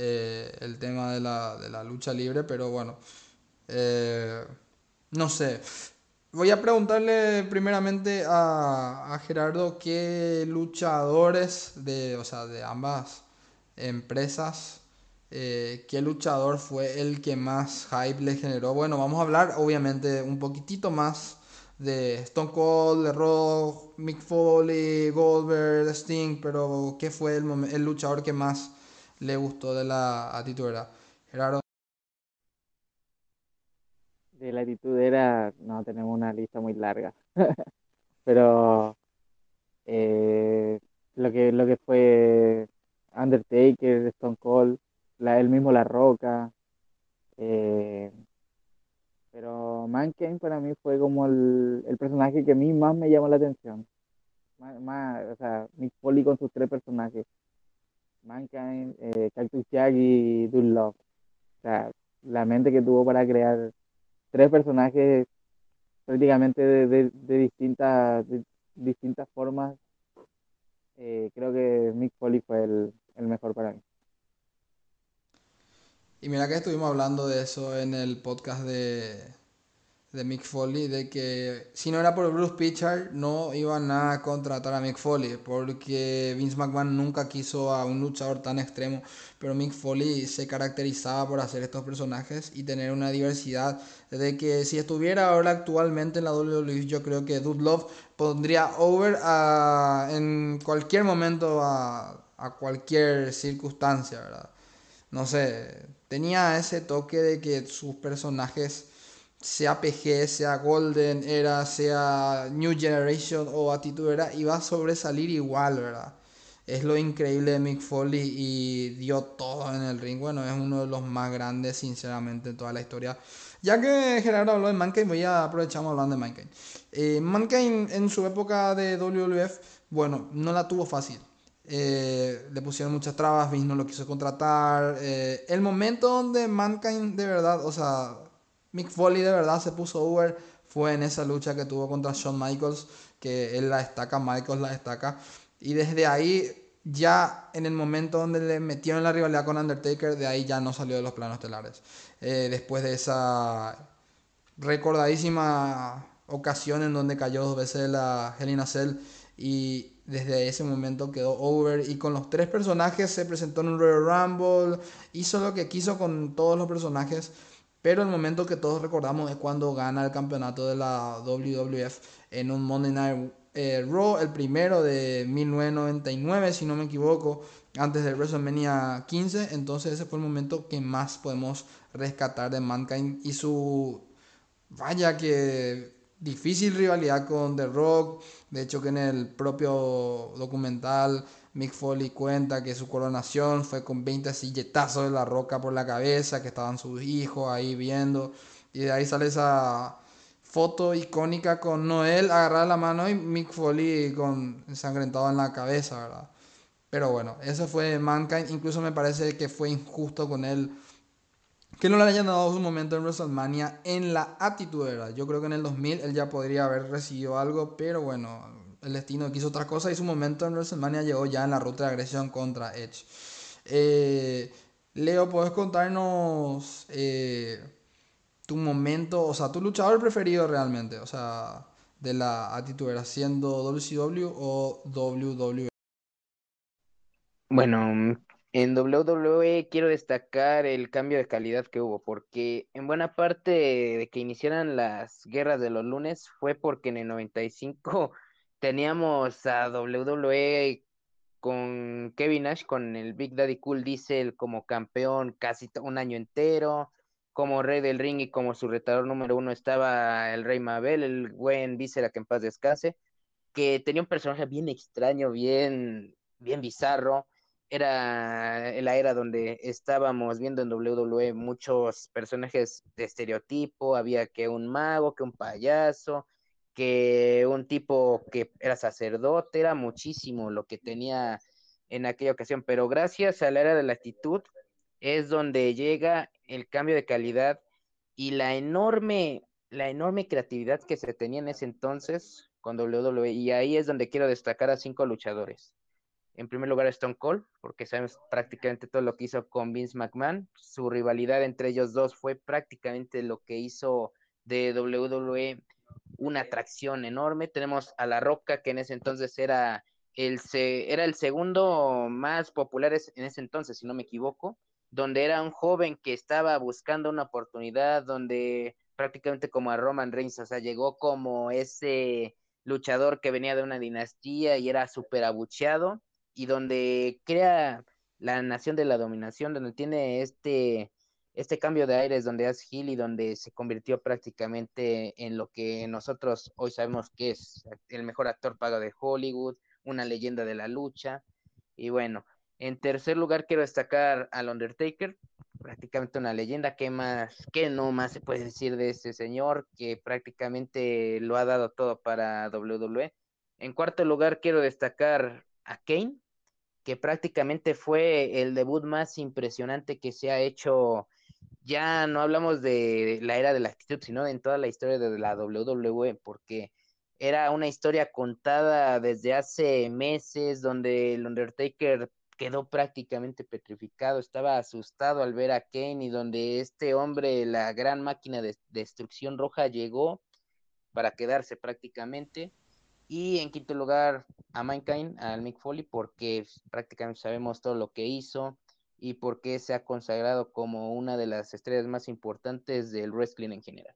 Eh, el tema de la, de la, lucha libre, pero bueno, eh, no sé. Voy a preguntarle primeramente a, a, Gerardo qué luchadores de, o sea, de ambas empresas, eh, qué luchador fue el que más hype le generó. Bueno, vamos a hablar obviamente un poquitito más de Stone Cold, de Rock, Mick Foley, Goldberg, Sting, pero ¿qué fue el luchador que más le gustó de la actitud era Gerardo. De la actitud era, no tenemos una lista muy larga, (laughs) pero eh, lo que lo que fue Undertaker, Stone Cold, la, él mismo La Roca, eh, pero Mankind para mí fue como el, el, personaje que a mí más me llamó la atención. Más, más, o sea, Mick Foley con sus tres personajes. Mankind, eh, Cactus Jack y Dude Love. O sea, la mente que tuvo para crear tres personajes prácticamente de, distintas, distintas formas, eh, creo que Mick Foley fue el, el mejor para mí. Y mira que estuvimos hablando de eso en el podcast de, de Mick Foley, de que si no era por Bruce Pitchard no iban a contratar a Mick Foley, porque Vince McMahon nunca quiso a un luchador tan extremo, pero Mick Foley se caracterizaba por hacer estos personajes y tener una diversidad, de que si estuviera ahora actualmente en la WWE, yo creo que Dude Love pondría over a, en cualquier momento a, a cualquier circunstancia, ¿verdad? No sé, tenía ese toque de que sus personajes sea PG, sea Golden Era, sea New Generation o Attitude Era, iba a sobresalir igual, ¿verdad? Es lo increíble de Mick Foley y dio todo en el ring. Bueno, es uno de los más grandes, sinceramente, en toda la historia. Ya que Gerardo habló de Mankind, voy a aprovechamos hablando de Mankind. Eh, Mankind en su época de WWF, bueno, no la tuvo fácil. Eh, le pusieron muchas trabas, Vince no lo quiso contratar. Eh, el momento donde Mankind de verdad, o sea, Mick Foley de verdad se puso over fue en esa lucha que tuvo contra Shawn Michaels, que él la destaca, Michaels la destaca. Y desde ahí, ya en el momento donde le metieron la rivalidad con Undertaker, de ahí ya no salió de los planos estelares. Eh, después de esa recordadísima ocasión en donde cayó dos veces la Helena Cell y desde ese momento quedó over y con los tres personajes se presentó en un Royal Rumble, hizo lo que quiso con todos los personajes pero el momento que todos recordamos es cuando gana el campeonato de la WWF en un Monday Night eh, Raw, el primero de 1999, si no me equivoco, antes del WrestleMania 15. Entonces ese fue el momento que más podemos rescatar de Mankind y su... Vaya que difícil rivalidad con The Rock. De hecho, que en el propio documental Mick Foley cuenta que su coronación fue con 20 silletazos de la roca por la cabeza, que estaban sus hijos ahí viendo. Y de ahí sale esa foto icónica con Noel agarrada la mano y Mick Foley con ensangrentado en la cabeza, ¿verdad? Pero bueno, ese fue Mankind. Incluso me parece que fue injusto con él que no le hayan dado su momento en WrestleMania en la actitud, ¿verdad? Yo creo que en el 2000 él ya podría haber recibido algo, pero bueno, el destino quiso otra cosa y su momento en WrestleMania llegó ya en la ruta de agresión contra Edge. Eh, Leo, ¿puedes contarnos eh, tu momento, o sea, tu luchador preferido realmente, o sea, de la actitud, ¿era siendo WCW o WWE? Bueno, en WWE quiero destacar el cambio de calidad que hubo, porque en buena parte de que iniciaran las guerras de los lunes fue porque en el 95 teníamos a WWE con Kevin Nash, con el Big Daddy Cool Diesel como campeón casi un año entero, como rey del ring y como su retador número uno estaba el Rey Mabel, el buen Vícera que en paz descanse, que tenía un personaje bien extraño, bien, bien bizarro. Era la era donde estábamos viendo en WWE muchos personajes de estereotipo, había que un mago, que un payaso, que un tipo que era sacerdote, era muchísimo lo que tenía en aquella ocasión, pero gracias a la era de la actitud es donde llega el cambio de calidad y la enorme, la enorme creatividad que se tenía en ese entonces con WWE, y ahí es donde quiero destacar a cinco luchadores. En primer lugar, Stone Cold, porque sabemos prácticamente todo lo que hizo con Vince McMahon. Su rivalidad entre ellos dos fue prácticamente lo que hizo de WWE una atracción enorme. Tenemos a La Roca, que en ese entonces era el, era el segundo más popular en ese entonces, si no me equivoco, donde era un joven que estaba buscando una oportunidad, donde prácticamente como a Roman Reigns, o sea, llegó como ese luchador que venía de una dinastía y era súper abucheado y donde crea la nación de la dominación, donde tiene este, este cambio de aires, donde es Hill y donde se convirtió prácticamente en lo que nosotros hoy sabemos que es el mejor actor pago de Hollywood, una leyenda de la lucha. Y bueno, en tercer lugar quiero destacar al Undertaker, prácticamente una leyenda, ¿qué más, qué no más se puede decir de este señor que prácticamente lo ha dado todo para WWE? En cuarto lugar quiero destacar a Kane, que prácticamente fue el debut más impresionante que se ha hecho. Ya no hablamos de la era de la actitud, sino en toda la historia de la WWE, porque era una historia contada desde hace meses, donde el Undertaker quedó prácticamente petrificado, estaba asustado al ver a Kane y donde este hombre, la gran máquina de destrucción roja, llegó para quedarse prácticamente. Y en quinto lugar, a Mankind, al Mick Foley, porque prácticamente sabemos todo lo que hizo y porque se ha consagrado como una de las estrellas más importantes del wrestling en general.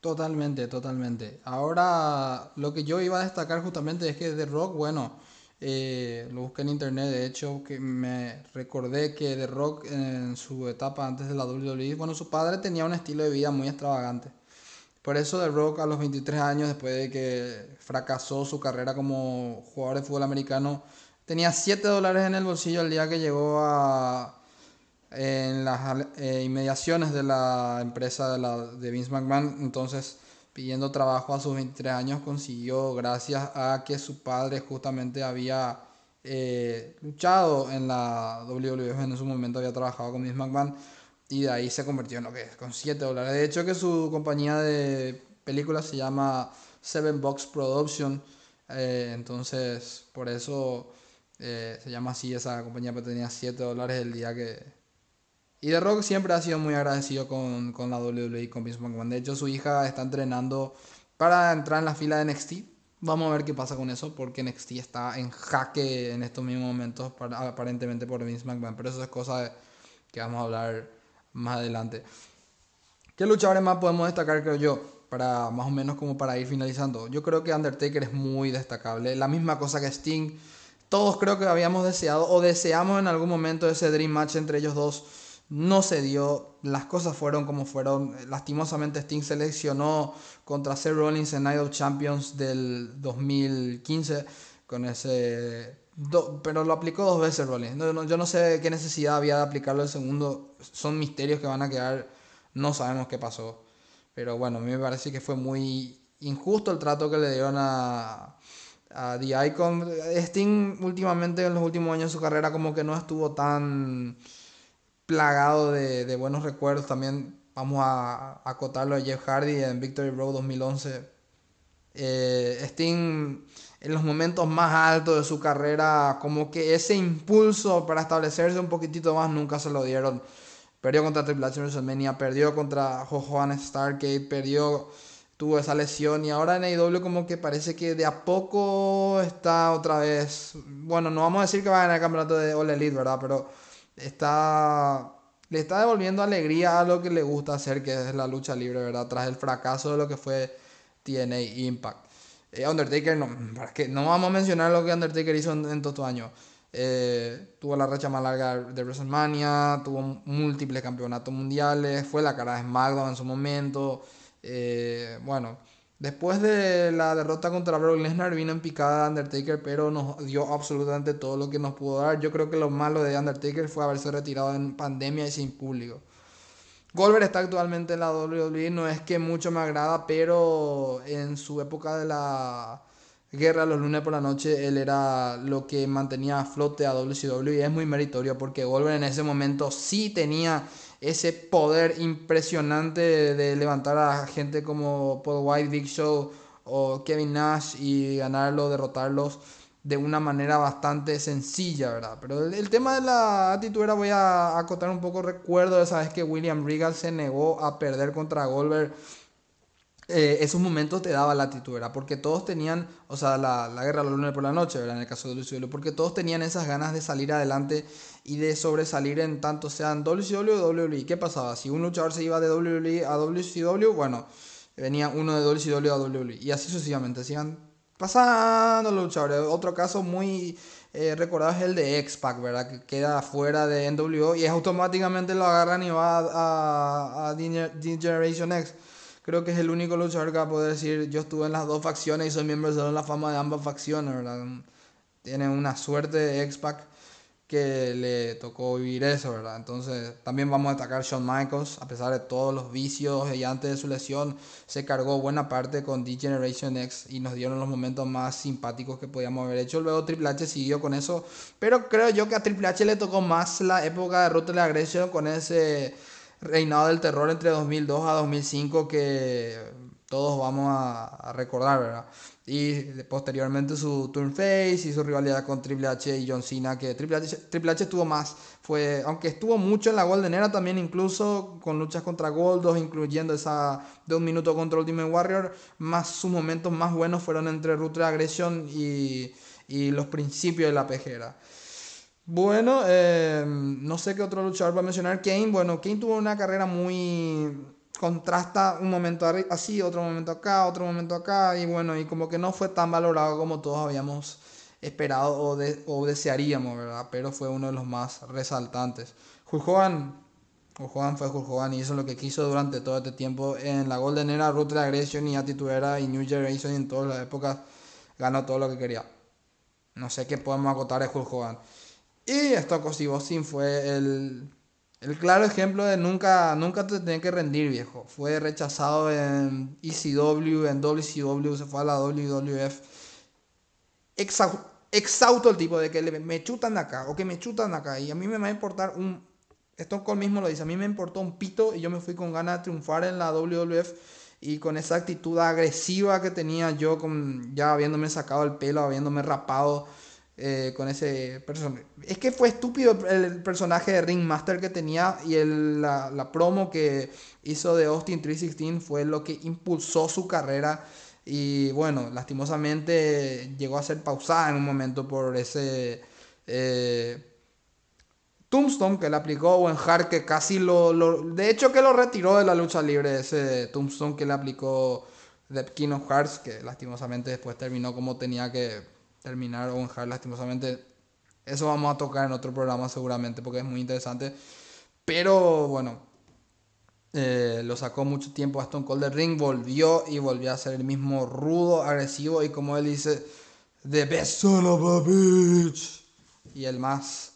Totalmente, totalmente. Ahora, lo que yo iba a destacar justamente es que The Rock, bueno, eh, lo busqué en internet, de hecho, que me recordé que The Rock en su etapa antes de la WWE, bueno, su padre tenía un estilo de vida muy extravagante. Por eso The Rock a los 23 años, después de que fracasó su carrera como jugador de fútbol americano, tenía 7 dólares en el bolsillo el día que llegó a en las eh, inmediaciones de la empresa de, Vince McMahon. Entonces, pidiendo trabajo a sus 23 años, consiguió gracias a que su padre justamente había eh, luchado en la WWE, en su momento había trabajado con Vince McMahon y de ahí se convirtió en lo que es, con 7 dólares. De hecho que su compañía de películas se llama Seven Box Production. Eh, entonces, por eso eh, se llama así esa compañía, pero tenía 7 dólares el día que... Y The Rock siempre ha sido muy agradecido con, con la WWE con Vince McMahon. De hecho, su hija está entrenando para entrar en la fila de NXT. Vamos a ver qué pasa con eso, porque NXT está en jaque en estos mismos momentos, aparentemente por Vince McMahon. Pero eso es cosa que vamos a hablar más adelante. ¿Qué luchadores más podemos destacar, creo yo? Para más o menos como para ir finalizando. Yo creo que Undertaker es muy destacable. La misma cosa que Sting. Todos creo que habíamos deseado o deseamos en algún momento ese Dream Match entre ellos dos. no se dio, las cosas fueron como fueron. Lastimosamente Sting seleccionó contra Seth Rollins en Night of Champions del 2015 con ese... pero lo aplicó dos veces Rollins. yo no sé qué necesidad había de aplicarlo el segundo. Son misterios que van a quedar. No sabemos qué pasó. Pero bueno, a mí me parece que fue muy injusto el trato que le dieron a, a The Icon. Sting últimamente, en los últimos años de su carrera, como que no estuvo tan plagado de, buenos recuerdos. También vamos a, acotarlo a Jeff Hardy en Victory Road 2011. Eh, Sting en los momentos más altos de su carrera, como que ese impulso para establecerse un poquitito más nunca se lo dieron. Perdió contra Triple H en WrestleMania, perdió contra Johan Stargate, perdió, tuvo esa lesión y ahora en AEW como que parece que de a poco está otra vez, bueno, no vamos a decir que va a ganar el campeonato de All Elite, ¿verdad? Pero está le está devolviendo alegría a lo que le gusta hacer, que es la lucha libre, ¿verdad? Tras el fracaso de lo que fue TNA Impact. Eh, Undertaker, no, para que, no vamos a mencionar lo que Undertaker hizo en, todo estos años. Eh, tuvo la racha más larga de WrestleMania, tuvo múltiples campeonatos mundiales, fue la cara de SmackDown en su momento. Eh, bueno, Después de la derrota contra Brock Lesnar vino en picada Undertaker, pero nos dio absolutamente todo lo que nos pudo dar. Yo creo que lo malo de Undertaker fue haberse retirado en pandemia y sin público. Goldberg está actualmente en la WWE, no es que mucho me agrada, pero en su época de la guerra los lunes por la noche, él era lo que mantenía a flote a WCW y es muy meritorio porque Goldberg en ese momento sí tenía ese poder impresionante de, levantar a gente como Paul White, Big Show o Kevin Nash y ganarlo, derrotarlos de una manera bastante sencilla, ¿verdad? Pero el, tema de la actitud voy a acotar un poco, recuerdo esa vez que William Regal se negó a perder contra Goldberg eh, esos momentos te daba la titularidad, porque todos tenían, o sea, la, la guerra la luna por la noche, ¿verdad? En el caso de WCW, porque todos tenían esas ganas de salir adelante y de sobresalir en tanto sean WCW o WWE. ¿Qué pasaba? Si un luchador se iba de WWE a WCW, bueno, venía uno de WCW a WWE. Y así sucesivamente, sigan pasando los luchadores. Otro caso muy eh, recordado es el de X-Pac, ¿verdad? Que queda fuera de NWO y automáticamente lo agarran y va a, a, a Generation X creo que es el único luchador que va a poder decir yo estuve en las dos facciones y soy miembro de la fama de ambas facciones, ¿verdad? Tiene una suerte de X-Pac que le tocó vivir eso, ¿verdad? Entonces también vamos a destacar Shawn Michaels, a pesar de todos los vicios y antes de su lesión, se cargó buena parte con D-Generation X y nos dieron los momentos más simpáticos que podíamos haber hecho. Luego Triple H siguió con eso, pero creo yo que a Triple H le tocó más la época de Ruthless Aggression con ese reinado del terror entre 2002 a 2005 que todos vamos a, recordar, ¿verdad? Y posteriormente su turn face y su rivalidad con Triple H y John Cena, que Triple H, Triple H estuvo más, fue, aunque estuvo mucho en la Golden Era, también incluso con luchas contra Goldos, incluyendo esa de un minuto contra Ultimate Warrior, más sus momentos más buenos fueron entre Ruthless Aggression y, y los principios de la pejera. Bueno, eh, no sé qué otro luchador va a mencionar. Kane, bueno, Kane tuvo una carrera muy contrasta un momento así, otro momento acá, otro momento acá, y bueno, y como que no fue tan valorado como todos habíamos esperado o, o desearíamos, ¿verdad? Pero fue uno de los más resaltantes. Hulk Hogan, Hulk fue Hulk Hogan y hizo lo que quiso durante todo este tiempo en la Golden Era, Root Aggression y Attitude Era y New Generation en todas las épocas ganó todo lo que quería. No sé qué podemos acotar de Hulk Hogan. Y esto Austin fue el, el, claro ejemplo de nunca, nunca te tenés que rendir, viejo. Fue rechazado en ECW, en WCW, se fue a la WWF. Exauto el tipo de que me chutan acá o que me chutan acá. Y a mí me va a importar un... Con mismo lo dice. A mí me importó un pito y yo me fui con ganas de triunfar en la WWF y con esa actitud agresiva que tenía yo, con, ya habiéndome sacado el pelo, habiéndome rapado eh, con ese personaje. Es que fue estúpido el personaje de Ringmaster que tenía y el, la, promo que hizo de Austin 316 fue lo que impulsó su carrera. Y bueno, lastimosamente llegó a ser pausada en un momento por ese eh, Tombstone que le aplicó Owen Hart, que casi lo, lo, De hecho, que lo retiró de la lucha libre, ese Tombstone que le aplicó The King of Hearts, que lastimosamente después terminó como tenía que terminar Hard lastimosamente. Eso vamos a tocar en otro programa seguramente porque es muy interesante. Pero bueno, eh, lo sacó mucho tiempo a Stone Cold del ring, volvió y volvió a ser el mismo rudo, agresivo y como él dice, the best son of a bitch. Y el más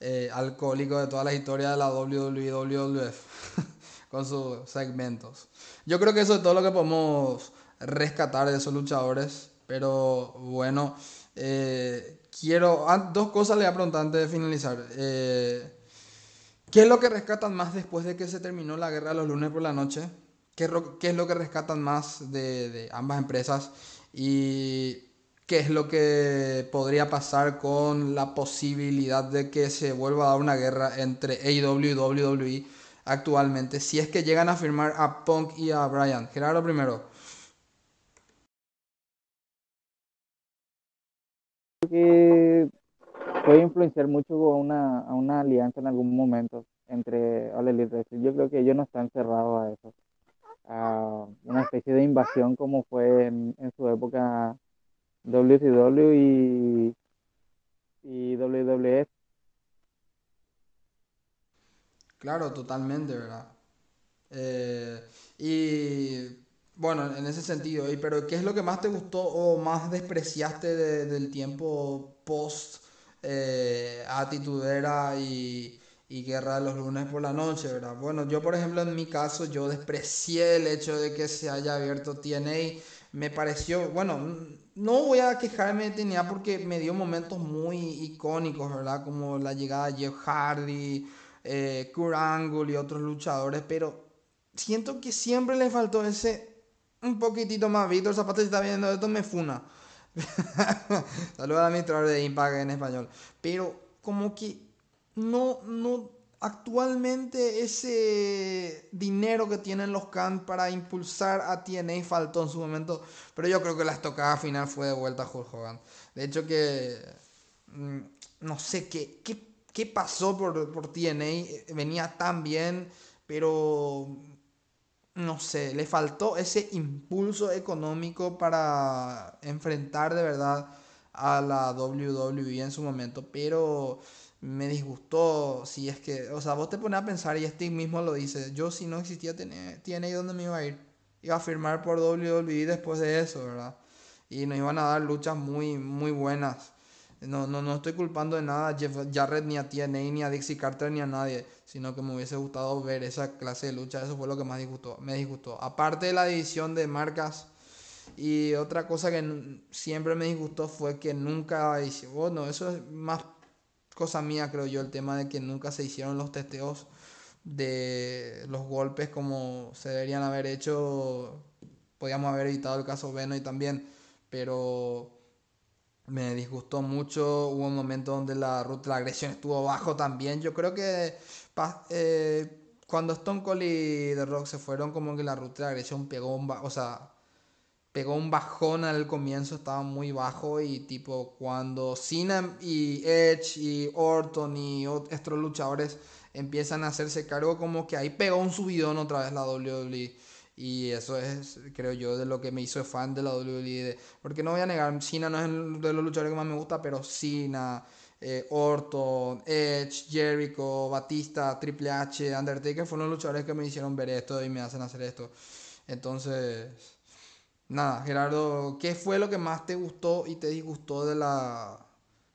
eh, alcohólico de toda la historia de la WWF (laughs) con sus segmentos. Yo creo que eso es todo lo que podemos rescatar de esos luchadores. Pero bueno, eh, quiero. Ah, dos cosas le voy a preguntar antes de finalizar. Eh, ¿Qué es lo que rescatan más después de que se terminó la guerra los lunes por la noche? ¿Qué, es lo que rescatan más de, de, ambas empresas? ¿Y qué es lo que podría pasar con la posibilidad de que se vuelva a dar una guerra entre AEW y WWE actualmente? Si es que llegan a firmar a Punk y a Bryan. Gerardo primero. Que puede influenciar mucho a una, una alianza en algún momento entre All Elite Yo creo que ellos no están cerrados a eso, a una especie de invasión como fue en, su época WCW y, y WWF. Claro, totalmente, ¿verdad? Eh, bueno, en ese sentido, pero ¿qué es lo que más te gustó o más despreciaste del tiempo post eh, Atitudera y, y Guerra de los lunes por la noche, ¿verdad? Bueno, yo por ejemplo en mi caso yo desprecié el hecho de que se haya abierto TNA. Me pareció, bueno, no voy a quejarme de TNA porque me dio momentos muy icónicos, ¿verdad? Como la llegada de Jeff Hardy, eh, Kurt Angle y otros luchadores, pero siento que siempre le faltó ese un poquitito más. Víctor Zapata, si está viendo esto, me funa. (laughs) Saludos a administrador de Impact en español. Pero como que no, no, actualmente ese dinero que tienen los Can para impulsar a TNA faltó en su momento. Pero yo creo que la estocada final fue de vuelta a Hulk Hogan. De hecho que mm, no sé qué, qué, qué pasó por, por TNA. Venía tan bien, pero no sé, le faltó ese impulso económico para enfrentar de verdad a la WWE en su momento, pero me disgustó si es que, o sea, vos te pones a pensar y este mismo lo dice, yo si no existía tiene ahí donde me iba a ir, iba a firmar por WWE después de eso, ¿verdad? Y nos iban a dar luchas muy, muy buenas. No, no, no estoy culpando de nada a Jeff Jarrett, ni a TNA, ni a Dixie Carter, ni a nadie, sino que me hubiese gustado ver esa clase de lucha. Eso fue lo que más disgustó, me disgustó. Aparte de la división de marcas, y otra cosa que siempre me disgustó fue que nunca bueno, eso es más cosa mía, creo yo, el tema de que nunca se hicieron los testeos de los golpes como se deberían haber hecho. Podíamos haber evitado el caso Beno y también, pero me disgustó mucho. Hubo un momento donde la ruta de la agresión estuvo bajo también. Yo creo que eh, cuando Stone Cold y The Rock se fueron, como que la ruta de la agresión pegó un, o sea, pegó un bajón al comienzo, estaba muy bajo. Y tipo, cuando Cena y Edge y Orton y otros luchadores empiezan a hacerse cargo, como que ahí pegó un subidón otra vez la WWE. Y eso es, creo yo, de lo que me hizo fan de la WWE. Porque no voy a negar, Cena no es de los luchadores que más me gusta, pero Cena, eh, Orton, Edge, Jericho, Batista, Triple H, Undertaker fueron los luchadores que me hicieron ver esto y me hacen hacer esto. Entonces, nada, Gerardo, ¿qué fue lo que más te gustó y te disgustó de la,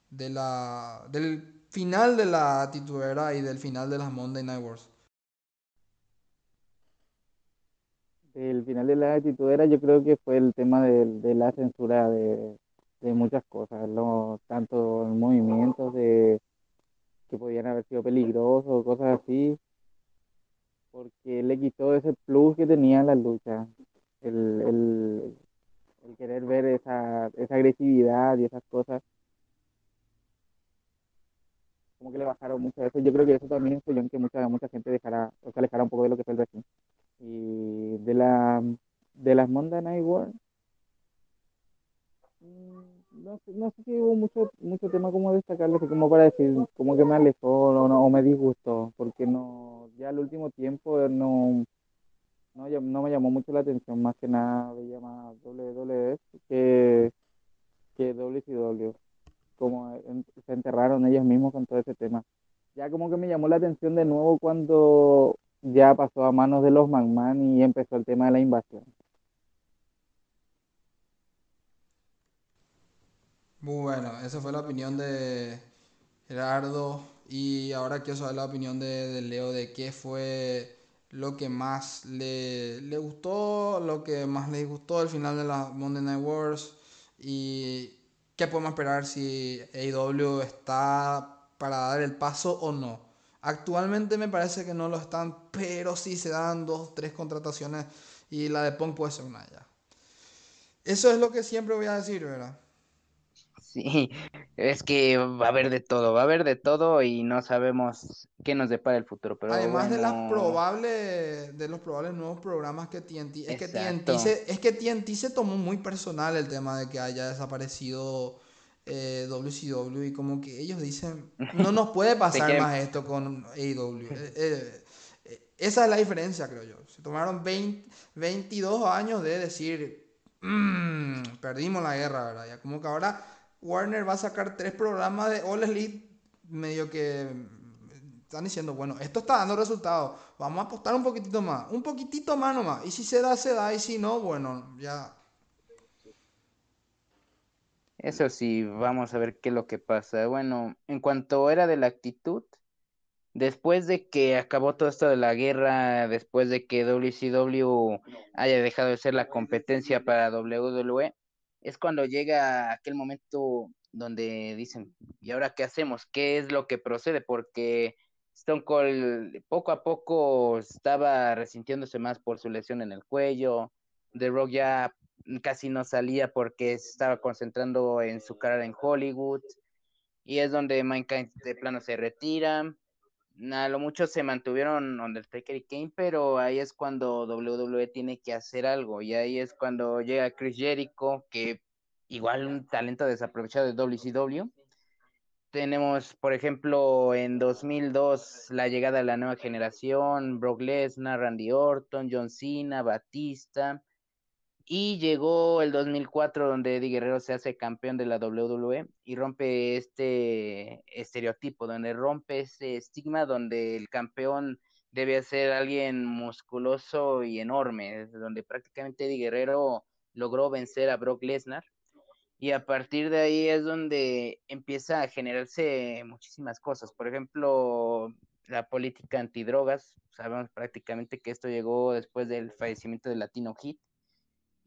de la, del final de la titulera y del final de las Monday Night Wars? El final de la era yo creo que fue el tema de, la censura de, muchas cosas, tanto movimientos que podían haber sido peligrosos, cosas así, porque le quitó ese plus que tenía la lucha, el, el, querer ver esa, esa agresividad y esas cosas. Como que le bajaron mucho eso. Yo creo que eso también influyó en que mucha, mucha gente dejara, o se alejara un poco de lo que fue el wrestling. Y de la de las Monday Night Wars, mm, no no sé si hubo mucho, mucho tema como destacarlo, como para decir, como que me alejó o, no, o me disgustó, porque no, ya al último tiempo no, no, no me llamó mucho la atención, más que nada veía más WWF que, que WCW, como se enterraron ellos mismos con todo ese tema. Ya como que me llamó la atención de nuevo cuando ya pasó a manos de los McMahon y empezó el tema de la invasión. Bueno, esa fue la opinión de Gerardo y ahora quiero saber la opinión de, Leo de qué fue lo que más le, le, gustó, lo que más le gustó al final de la Monday Night Wars y qué podemos esperar si AEW está para dar el paso o no. Actualmente me parece que no lo están, pero si se dan dos, tres contrataciones y la de Punk puede ser una ya. Eso es lo que siempre voy a decir, ¿verdad? Sí, es que va a haber de todo, va a haber de todo y no sabemos qué nos depara el futuro. Pero Además de las probables, de los probables nuevos programas que TNT, es que TNT, se, es que TNT se tomó muy personal el tema de que haya desaparecido eh, WCW y como que ellos dicen, no nos puede pasar más esto con AEW. Eh, eh, esa es la diferencia, creo yo. Se tomaron 20, 22 años de decir, mmm, perdimos la guerra, ¿verdad? Ya como que ahora Warner va a sacar tres programas de All Elite, medio que están diciendo, bueno, esto está dando resultados, vamos a apostar un poquitito más, un poquitito más nomás, y si se da, se da, y si no, bueno, ya. Eso sí, vamos a ver qué es lo que pasa. Bueno, en cuanto era de la actitud, después de que acabó todo esto de la guerra, después de que WCW haya dejado de ser la competencia para WWE, es cuando llega aquel momento donde dicen, ¿y ahora qué hacemos? ¿Qué es lo que procede? Porque Stone Cold poco a poco estaba resintiéndose más por su lesión en el cuello. The Rock ya casi no salía porque se estaba concentrando en su carrera en Hollywood. Y es donde Mankind de plano se retira a lo mucho se mantuvieron Undertaker y Kane, pero ahí es cuando WWE tiene que hacer algo y ahí es cuando llega Chris Jericho, que igual un talento desaprovechado de WCW. Tenemos, por ejemplo, en 2002 la llegada de la nueva generación, Brock Lesnar, Randy Orton, John Cena, Batista, y llegó el 2004 donde Eddie Guerrero se hace campeón de la WWE y rompe este estereotipo, donde rompe ese estigma donde el campeón debe ser alguien musculoso y enorme, donde prácticamente Eddie Guerrero logró vencer a Brock Lesnar. Y a partir de ahí es donde empieza a generarse muchísimas cosas. Por ejemplo, la política antidrogas. Sabemos prácticamente que esto llegó después del fallecimiento de Latino Hit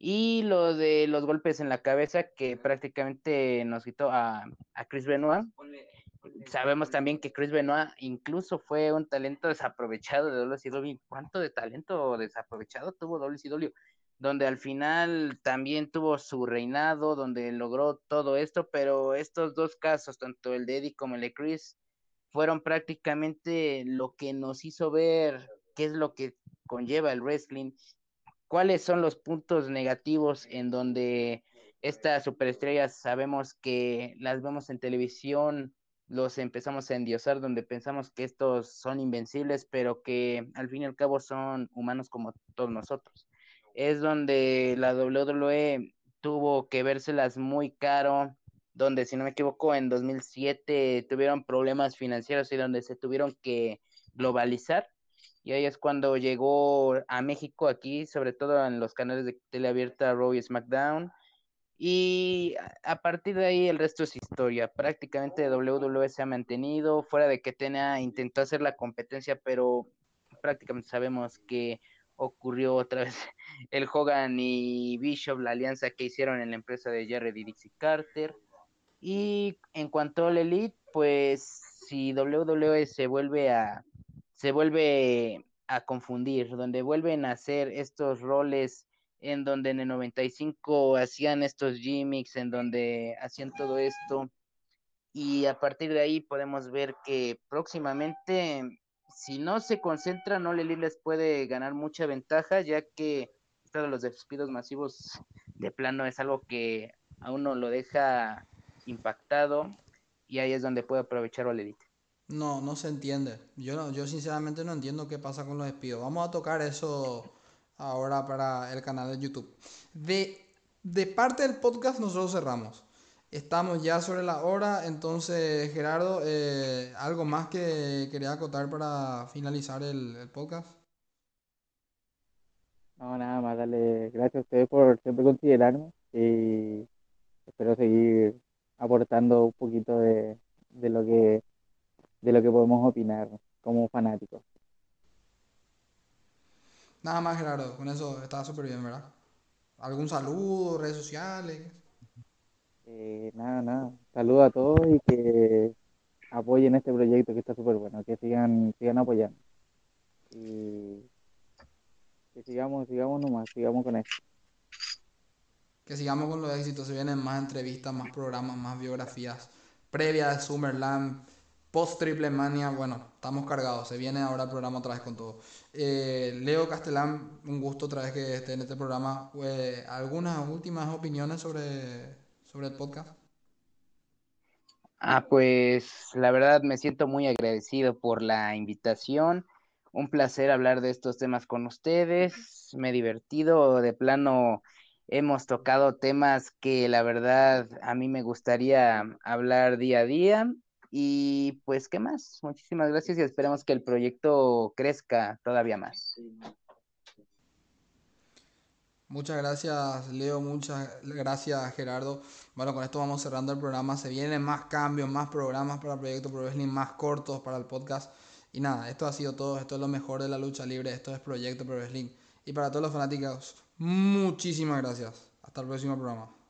y lo de los golpes en la cabeza que prácticamente nos quitó a, a Chris Benoit. Sabemos también que Chris Benoit incluso fue un talento desaprovechado de WCW. ¿Cuánto de talento desaprovechado tuvo WCW? Donde al final también tuvo su reinado, donde logró todo esto, pero estos dos casos, tanto el de Eddie como el de Chris, fueron prácticamente lo que nos hizo ver qué es lo que conlleva el wrestling cuáles son los puntos negativos en donde estas superestrellas sabemos que las vemos en televisión, los empezamos a endiosar, donde pensamos que estos son invencibles, pero que al fin y al cabo son humanos como todos nosotros. Es donde la WWE tuvo que vérselas muy caro, donde si no me equivoco en 2007 tuvieron problemas financieros y donde se tuvieron que globalizar y ahí es cuando llegó a México aquí, sobre todo en los canales de teleabierta Raw y SmackDown. Y a partir de ahí el resto es historia. Prácticamente WWE se ha mantenido, fuera de que tenía intentó hacer la competencia, pero prácticamente sabemos que ocurrió otra (laughs) vez el Hogan y Bishop, la alianza que hicieron en la empresa de Jared y Dixie Carter. Y en cuanto al Elite, pues si WWE se vuelve a se vuelve a confundir, donde vuelven a hacer estos roles en donde en el 95 hacían estos gimmicks, en donde hacían todo esto. Y a partir de ahí podemos ver que próximamente, si no se concentra, no les puede ganar mucha ventaja, ya que esto de los despidos masivos de plano es algo que a uno lo deja impactado y ahí es donde puede aprovechar la Elite. No, no se entiende. Yo, no, yo sinceramente no entiendo qué pasa con los despidos. Vamos a tocar eso ahora para el canal de YouTube. De, de parte del podcast nosotros cerramos. Estamos ya sobre la hora, entonces Gerardo, eh, ¿algo más que quería acotar para finalizar el, el podcast? No, nada más, darle gracias a ustedes por siempre considerarme y espero seguir aportando un poquito de, de lo que de lo que podemos opinar como fanáticos. Nada más, Gerardo, con eso está súper bien, ¿verdad? ¿Algún saludo, redes sociales? Eh, nada, nada. Saludos a todos y que apoyen este proyecto que está súper bueno, que sigan, sigan apoyando. Y que sigamos, sigamos nomás, sigamos con esto. Que sigamos con los éxitos, se vienen más entrevistas, más programas, más biografías previas de Summerland, post Triple Mania, bueno, estamos cargados, se viene ahora el programa otra vez con todo. Eh, Leo Castellán, un gusto otra vez que esté en este programa. Eh, ¿Algunas últimas opiniones sobre, sobre el podcast? Ah, pues la verdad me siento muy agradecido por la invitación. Un placer hablar de estos temas con ustedes. Me he divertido, de plano hemos tocado temas que la verdad a mí me gustaría hablar día a día. Y pues, ¿qué más? Muchísimas gracias y esperemos que el proyecto crezca todavía más. Muchas gracias, Leo. Muchas gracias, Gerardo. Bueno, con esto vamos cerrando el programa. Se vienen más cambios, más programas para el proyecto Pro Wrestling, más cortos para el podcast. Y nada, esto ha sido todo. Esto es lo mejor de la lucha libre. Esto es Proyecto Pro Wrestling. Y para todos los fanáticos, muchísimas gracias. Hasta el próximo programa.